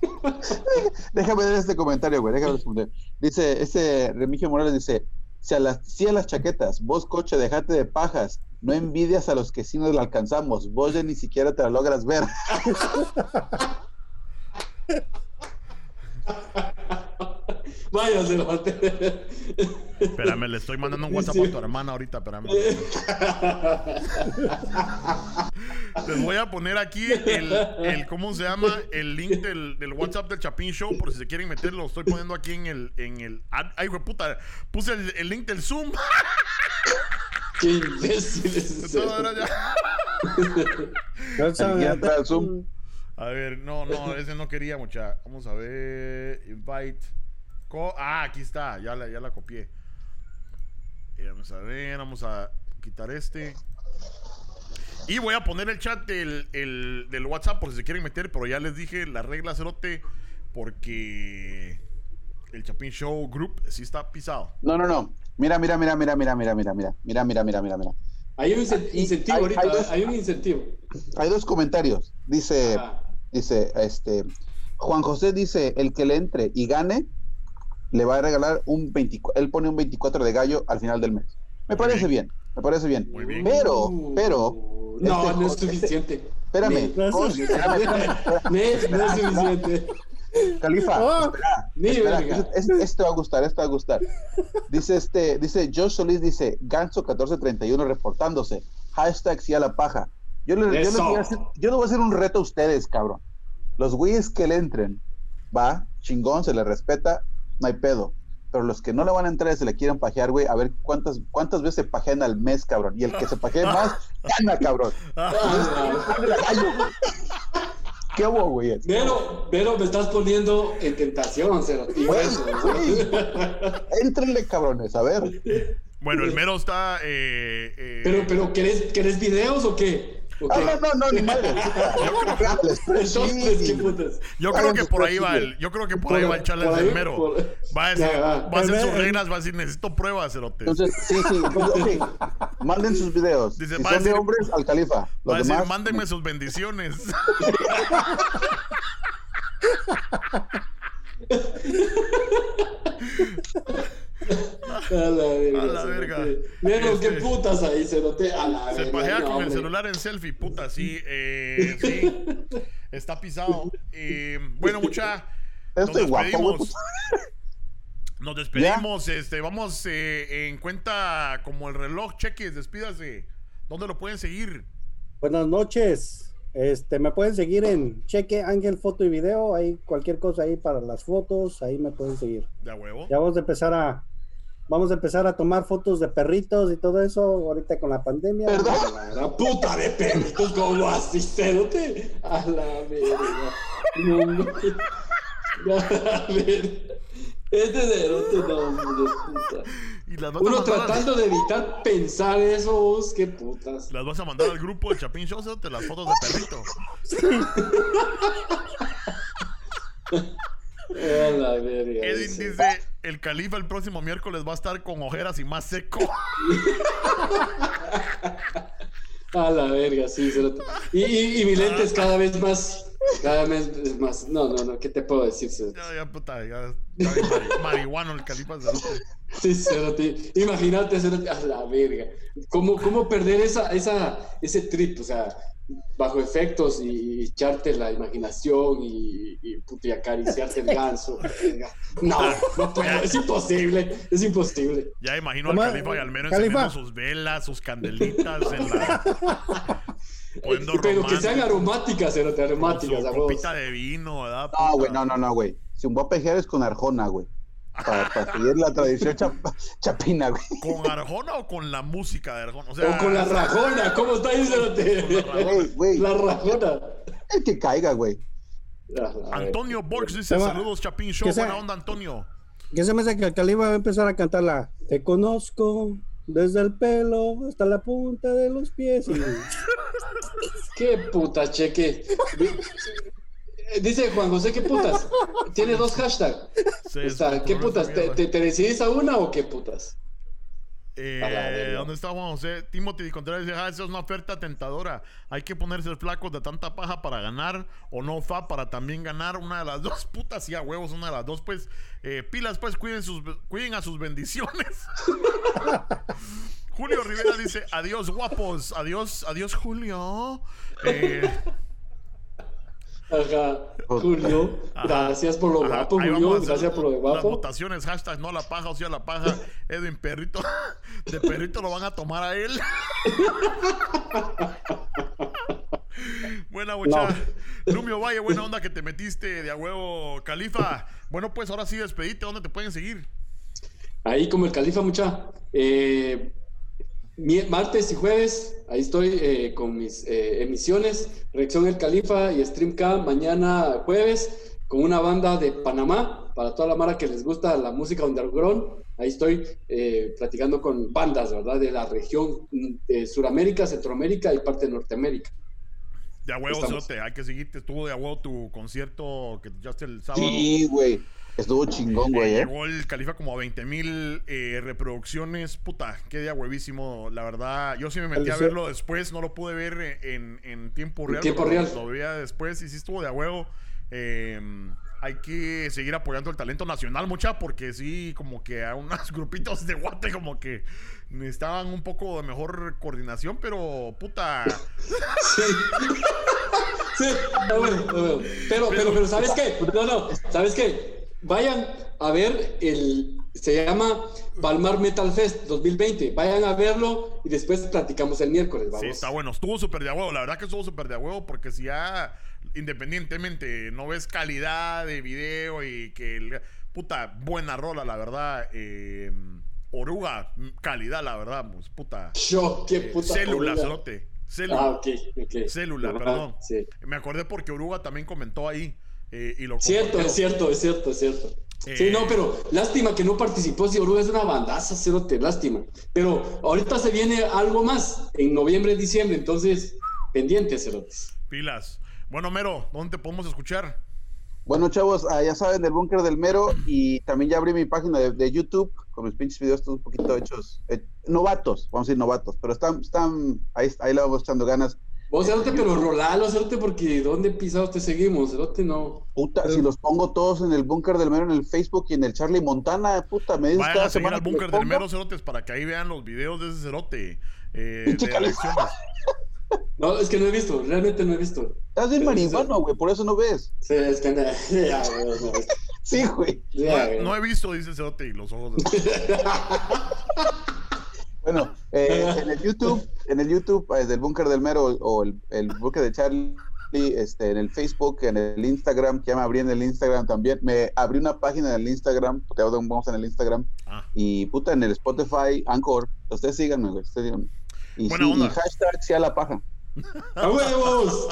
[laughs] Déjame ver este comentario, güey. Déjame responder. Dice, ese Remigio Morales dice, si a las, sí a las chaquetas, vos coche, dejate de pajas. No envidias a los que sí nos la alcanzamos. Vos ya ni siquiera te la logras ver. [laughs] Vaya, cerote. Espérame, le estoy mandando un WhatsApp Sí. a tu hermana ahorita, espérame. Les voy a poner aquí el, el ¿cómo se llama? El link del, del WhatsApp del Chapin Show, por si se quieren meter, lo estoy poniendo aquí en el, en el, ay, güey, puta, puse el, el link del Zoom. Qué imbécil es ya- Ya entra el Zoom. A ver, no, no, ese no quería mucha. Vamos a ver, invite. Co- ah, aquí está, ya la, ya la copié. Y vamos a ver, vamos a quitar este. Y voy a poner el chat del, el- del WhatsApp por si se quieren meter, pero ya les dije la regla cerote porque el Chapin Show Group sí está pisado. No, no, no. Mira, mira, mira, mira, mira, mira, mira, mira, mira, mira, mira, mira, mira. Hay un incentivo hay- ahorita. hay dos- Hay un incentivo. Hay dos comentarios. Dice, Ajá. dice, este, Juan José dice, el que le entre y gane, le va a regalar un 24, él pone un 24 de gallo al final del mes. Me Muy parece bien. bien, me parece bien. Muy bien. Pero, Uh, pero, No, este- no es este- suficiente. Espérame, [laughs] No es Cos, espérame, espérame, espérame. Ne- no es suficiente. Califa, Oh. espera, espera, verga. es- es- esto va a gustar, esto va a gustar. Dice este, dice Josh Solís, dice Ganso 1431 reportándose. Hashtag sí a la paja. Yo, le- yo les voy a hacer, yo les voy a hacer un reto a ustedes, cabrón. Los güeyes que le entren, va, chingón, se le respeta, no hay pedo. Pero los que no le van a entrar y se le quieren pajear, güey, a ver cuántas, cuántas veces se pajean al mes, cabrón. Y el que se pajee más, gana, cabrón. ¿Qué hubo, güey? Pero, pero me estás poniendo en tentación, güey. Entrenle, cabrones, a ver. Bueno, el mero está. eh, eh, Pero, pero, ¿querés, ¿querés videos o qué? ¿O Ah, no, no, no, ni madre. [laughs] Yo creo que por ahí va el, yo creo que por ahí va el challenge del mero. por- Va a decir, Ya, va. va a hacer sus reglas, va a decir, necesito pruebas, cerotes. Entonces, sí, sí, entonces, ok. Manden sus videos. Dice, si son de hombres, al califa. Va a decir, demás, mándenme sus bendiciones. [laughs] [laughs] A la verga. A la verga. Menos que Este- putas ahí, Cerote. A la Se verga, pajea no, con el celular en selfie, puta, sí, eh, sí. Está pisado. Eh, bueno, mucha. Nos guapo, despedimos. Nos despedimos. Este, vamos eh, en cuenta como el reloj. Cheques, despídase. ¿Dónde lo pueden seguir? Buenas noches. Este, me pueden seguir en Cheque Ángel Foto y Video, hay cualquier cosa ahí para las fotos, ahí me pueden seguir. De huevo. Ya vamos a empezar a vamos a empezar a tomar fotos de perritos y todo eso ahorita con la pandemia. ¿Verdad? La puta de perritos, ¿cómo así, cerote? A la verga. No, no. A verga. Este cerote, no, hombre, puta. Y las vas, a Uno al- tratando de evitar pensar eso, vos, qué putas. las vas a mandar al grupo de Chapin Show, Cerote, las fotos de perrito. [laughs] Verga. Edwin dice, el califa el próximo miércoles va a estar con ojeras y más seco. [laughs] A la verga, sí, cerote. Y, y, y mi lente es cada vez más. Cada vez es más. No, no, no, ¿qué te puedo decir, cerote? ya, ya, puta, ya. ya mari- [laughs] marihuano el califa. Cerote. Sí, cerote. Imagínate, cerote, a la verga. ¿Cómo, cómo perder esa, esa, ese trip? O sea, bajo efectos y, y echarte la imaginación y, y, puta, y acariciarte el [laughs] ganso. verga. No, no puedo, es imposible, es imposible. Ya imagino al califa y al menos Califa. encendiendo sus velas, sus candelitas en la. [laughs] Pero que sean aromáticas, con aromáticas, su a vos. copita de vino, ¿verdad? No, güey, no, no, no, güey. Si un es con Arjona, güey. Para, para seguir la tradición chap- chapina, güey. ¿Con Arjona o con la música de Arjona? O, sea, O con la rajona, ¿cómo está? Con la rajona. La. El que caiga, güey. Antonio Borges dice: Saludos, Chapin Show. Buena onda, Antonio. Que se me hace que el califa va a empezar a cantar la Te conozco desde el pelo hasta la punta de los pies. y- [laughs] ¿Qué puta, cheque? [laughs] Dice Juan José, ¿qué putas? Tiene dos hashtags. ¿Qué putas? ¿Te, mierda. te, te decidís a una o qué putas? Eh. ¿Dónde está Juan José? Timothy Contreras dice, ah, eso es una oferta tentadora. Hay que ponerse flacos de tanta paja para ganar o no fa para también ganar. Una de las dos putas, sí, a huevos, una de las dos. Pues, eh, pilas, pues, cuiden, sus, cuiden a sus bendiciones. [laughs] Julio Rivera dice, adiós, guapos. Adiós, adiós, Julio. Eh, Ajá, Julio, Ajá. gracias por lo Ajá, guapo, Julio, gracias por lo Las guapo. votaciones, hashtag no la paja, o sea la paja. Edwin Perrito, [laughs] de Perrito lo van a tomar a él. [laughs] Buena muchacha. Lumio Valle, buena onda que te metiste de a huevo, Califa. Bueno, pues ahora sí despedite, ¿dónde te pueden seguir? Ahí como el califa, mucha. Eh, martes y jueves, ahí estoy eh, con mis eh, emisiones, Reacción El Califa y Streamcam mañana jueves, con una banda de Panamá, para toda la mara que les gusta la música underground. Ahí estoy eh, platicando con bandas, ¿verdad? De la región mm, de Suramérica, Centroamérica y parte de Norteamérica. De a huevo. Cerote, hay que seguirte. Estuvo de a huevo tu concierto que ya el sábado. Sí, güey. Estuvo chingón, güey, Eh, eh. Llegó el Califa como a 20 mil reproducciones. Puta, qué día huevísimo. La verdad, yo sí me metí a verlo después. No lo pude ver en, en tiempo real. tiempo real. Lo veía después y sí estuvo de a huevo. Eh, hay que seguir apoyando el talento nacional, mucha, porque sí, como que a unos [laughs] grupitos de guate, como que necesitaban un poco de mejor coordinación, pero puta. Sí. [laughs] Sí, ah, bueno, ah, bueno. Pero, pero, pero, ¿sabes qué? No, no, ¿sabes qué? Vayan a ver el. Se llama Palmar Metal Fest 2020. Vayan a verlo y después platicamos el miércoles, vamos. Sí, está bueno. Estuvo súper de huevo. La verdad que estuvo súper de huevo porque si ya, independientemente, no ves calidad de video y que... el- puta, buena rola, la verdad. eh, oruga, calidad, la verdad. Pues, puta. Yo, qué eh, puta. célula, oruga. cerote. Célula. Ah, ok, ok. Célula, perdón. Sí. Me acordé porque Oruga también comentó ahí. Eh, y lo Cierto, es cierto, es cierto, es cierto. Eh. Sí, no, pero lástima que no participó. Si Oruga es una bandaza, cerote, lástima. Pero ahorita se viene algo más en noviembre, diciembre, entonces, pendientes, cerotes. Pilas. Bueno, Mero, ¿dónde te podemos escuchar? Bueno, chavos, ah, ya saben del búnker del mero y también ya abrí mi página de, de YouTube con mis pinches videos todos un poquito hechos, eh, novatos, vamos a decir novatos, pero están, están, ahí, ahí le vamos echando ganas. Vos, cerote, pero rolalo, cerote, porque ¿dónde pisados te seguimos? Cerote, no. Puta, si los pongo todos en el búnker del mero en el Facebook y en el Charlie Montana, puta, me dices Vayan cada a seguir semana al búnker del. Mero Cerotes para que ahí vean los videos de ese cerote. Eh, Pinche de. No, es que no he visto, realmente no he visto. Estás bien marihuano, güey, por eso no ves. Sí, es que no. [laughs] Ya, güey, no. Sí, güey. Ya, No, güey. no he visto, dice Cerote, y los ojos de... [laughs] Bueno, eh, en el YouTube, en el YouTube eh, del Búnker del Mero o el, el Búnker de Charlie, este, en el Facebook, en el Instagram, que ya me abrí en el Instagram también. Me abrí una página en el Instagram, te vamos en el Instagram. Ah. Y puta, en el Spotify, Anchor. Ustedes síganme, güey. Ustedes síganme. Y, Buena sí, y hashtag sea la paja. ¡A huevos!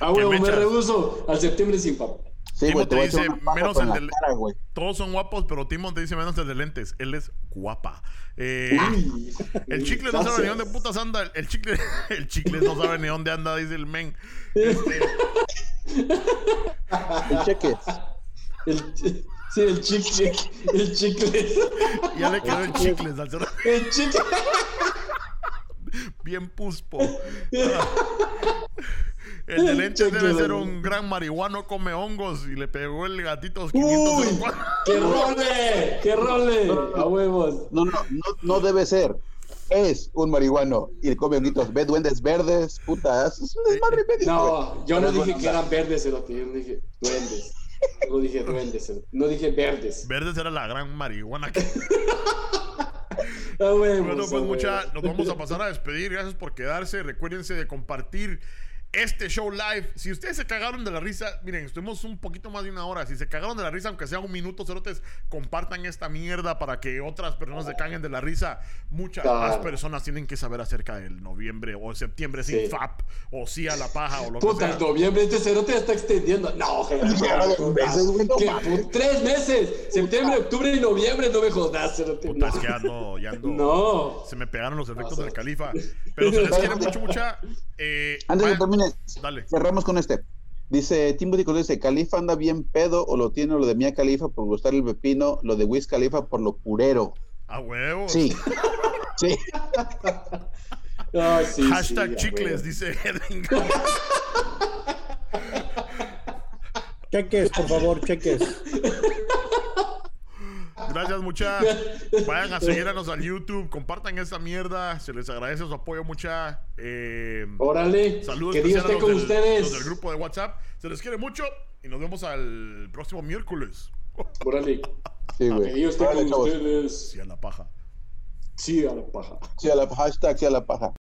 ¡A [laughs] huevo! Me rehuso al septiembre sin papá. Sí, Timo te dice, menos el del- cara. Todos son guapos, pero Timon te dice menos el de lentes. Él es guapa. Eh, Uy. el chicle no sabe ni dónde putas anda. El chicle, [laughs] el chicle no sabe ni dónde anda, dice el men. Este, [laughs] El cheque. El, sí, el chicle. El chicle. ya le quedó el chicle. El chicle. Bien puspo. [laughs] El de lentes debe ser un gran marihuano, come hongos y le pegó el gatito ¡Uy! 504. ¡Que role! ¡Que role! ¡A huevos! No, no, no, no debe ser. Es un marihuano y come honguitos. Ve duendes verdes, puta. Es un desmadre medio. No, yo no dije que eran verdes. Yo no dije duendes. No dije duendes. No dije verdes. Verdes era la gran marihuana que. [laughs] A huevos. Bueno, pues mucha, nos vamos a pasar a despedir. Gracias por quedarse. Recuérdense de compartir este show live. Si ustedes se cagaron de la risa, miren, estuvimos un poquito más de una hora. Si se cagaron de la risa, aunque sea un minuto, cerotes, compartan esta mierda para que otras personas se caguen de la risa. Muchas Claro. más personas tienen que saber acerca del noviembre o septiembre sin Sí. FAP o sí a la paja o lo que Puta, sea. en noviembre este cerote ya está extendiendo. No, [laughs] Tres meses. Septiembre, octubre y noviembre. No me jodas, cerote. Puta, No. es que ando, ya ando- No. Se me pegaron los efectos No, del califa. [laughs] Pero se les quiere mucho, mucha. Eh, Antes de vayan- Dale. cerramos con este. Dice Timothy Cruz, dice, Califa anda bien pedo o lo tiene lo de Mia Califa por gustar el pepino, lo de Wiz Califa por lo curero. A huevos. Sí. [laughs] sí. Sí, Hashtag sí, chicles, huevo. dice Edwin. Cheques, por favor, cheques. Gracias, mucha. Vayan a seguirnos al YouTube, compartan esta mierda. Se les agradece su apoyo, mucha. Eh, Órale. saludos Que Dios esté los con del, ustedes. los del grupo de WhatsApp. Se les quiere mucho y nos vemos al próximo miércoles. Órale. Sí, Que güey. Dios esté Órale, con chavos. ustedes. Sí, a la paja. Sí, a la paja. Sí, a la hashtag, sí a la paja.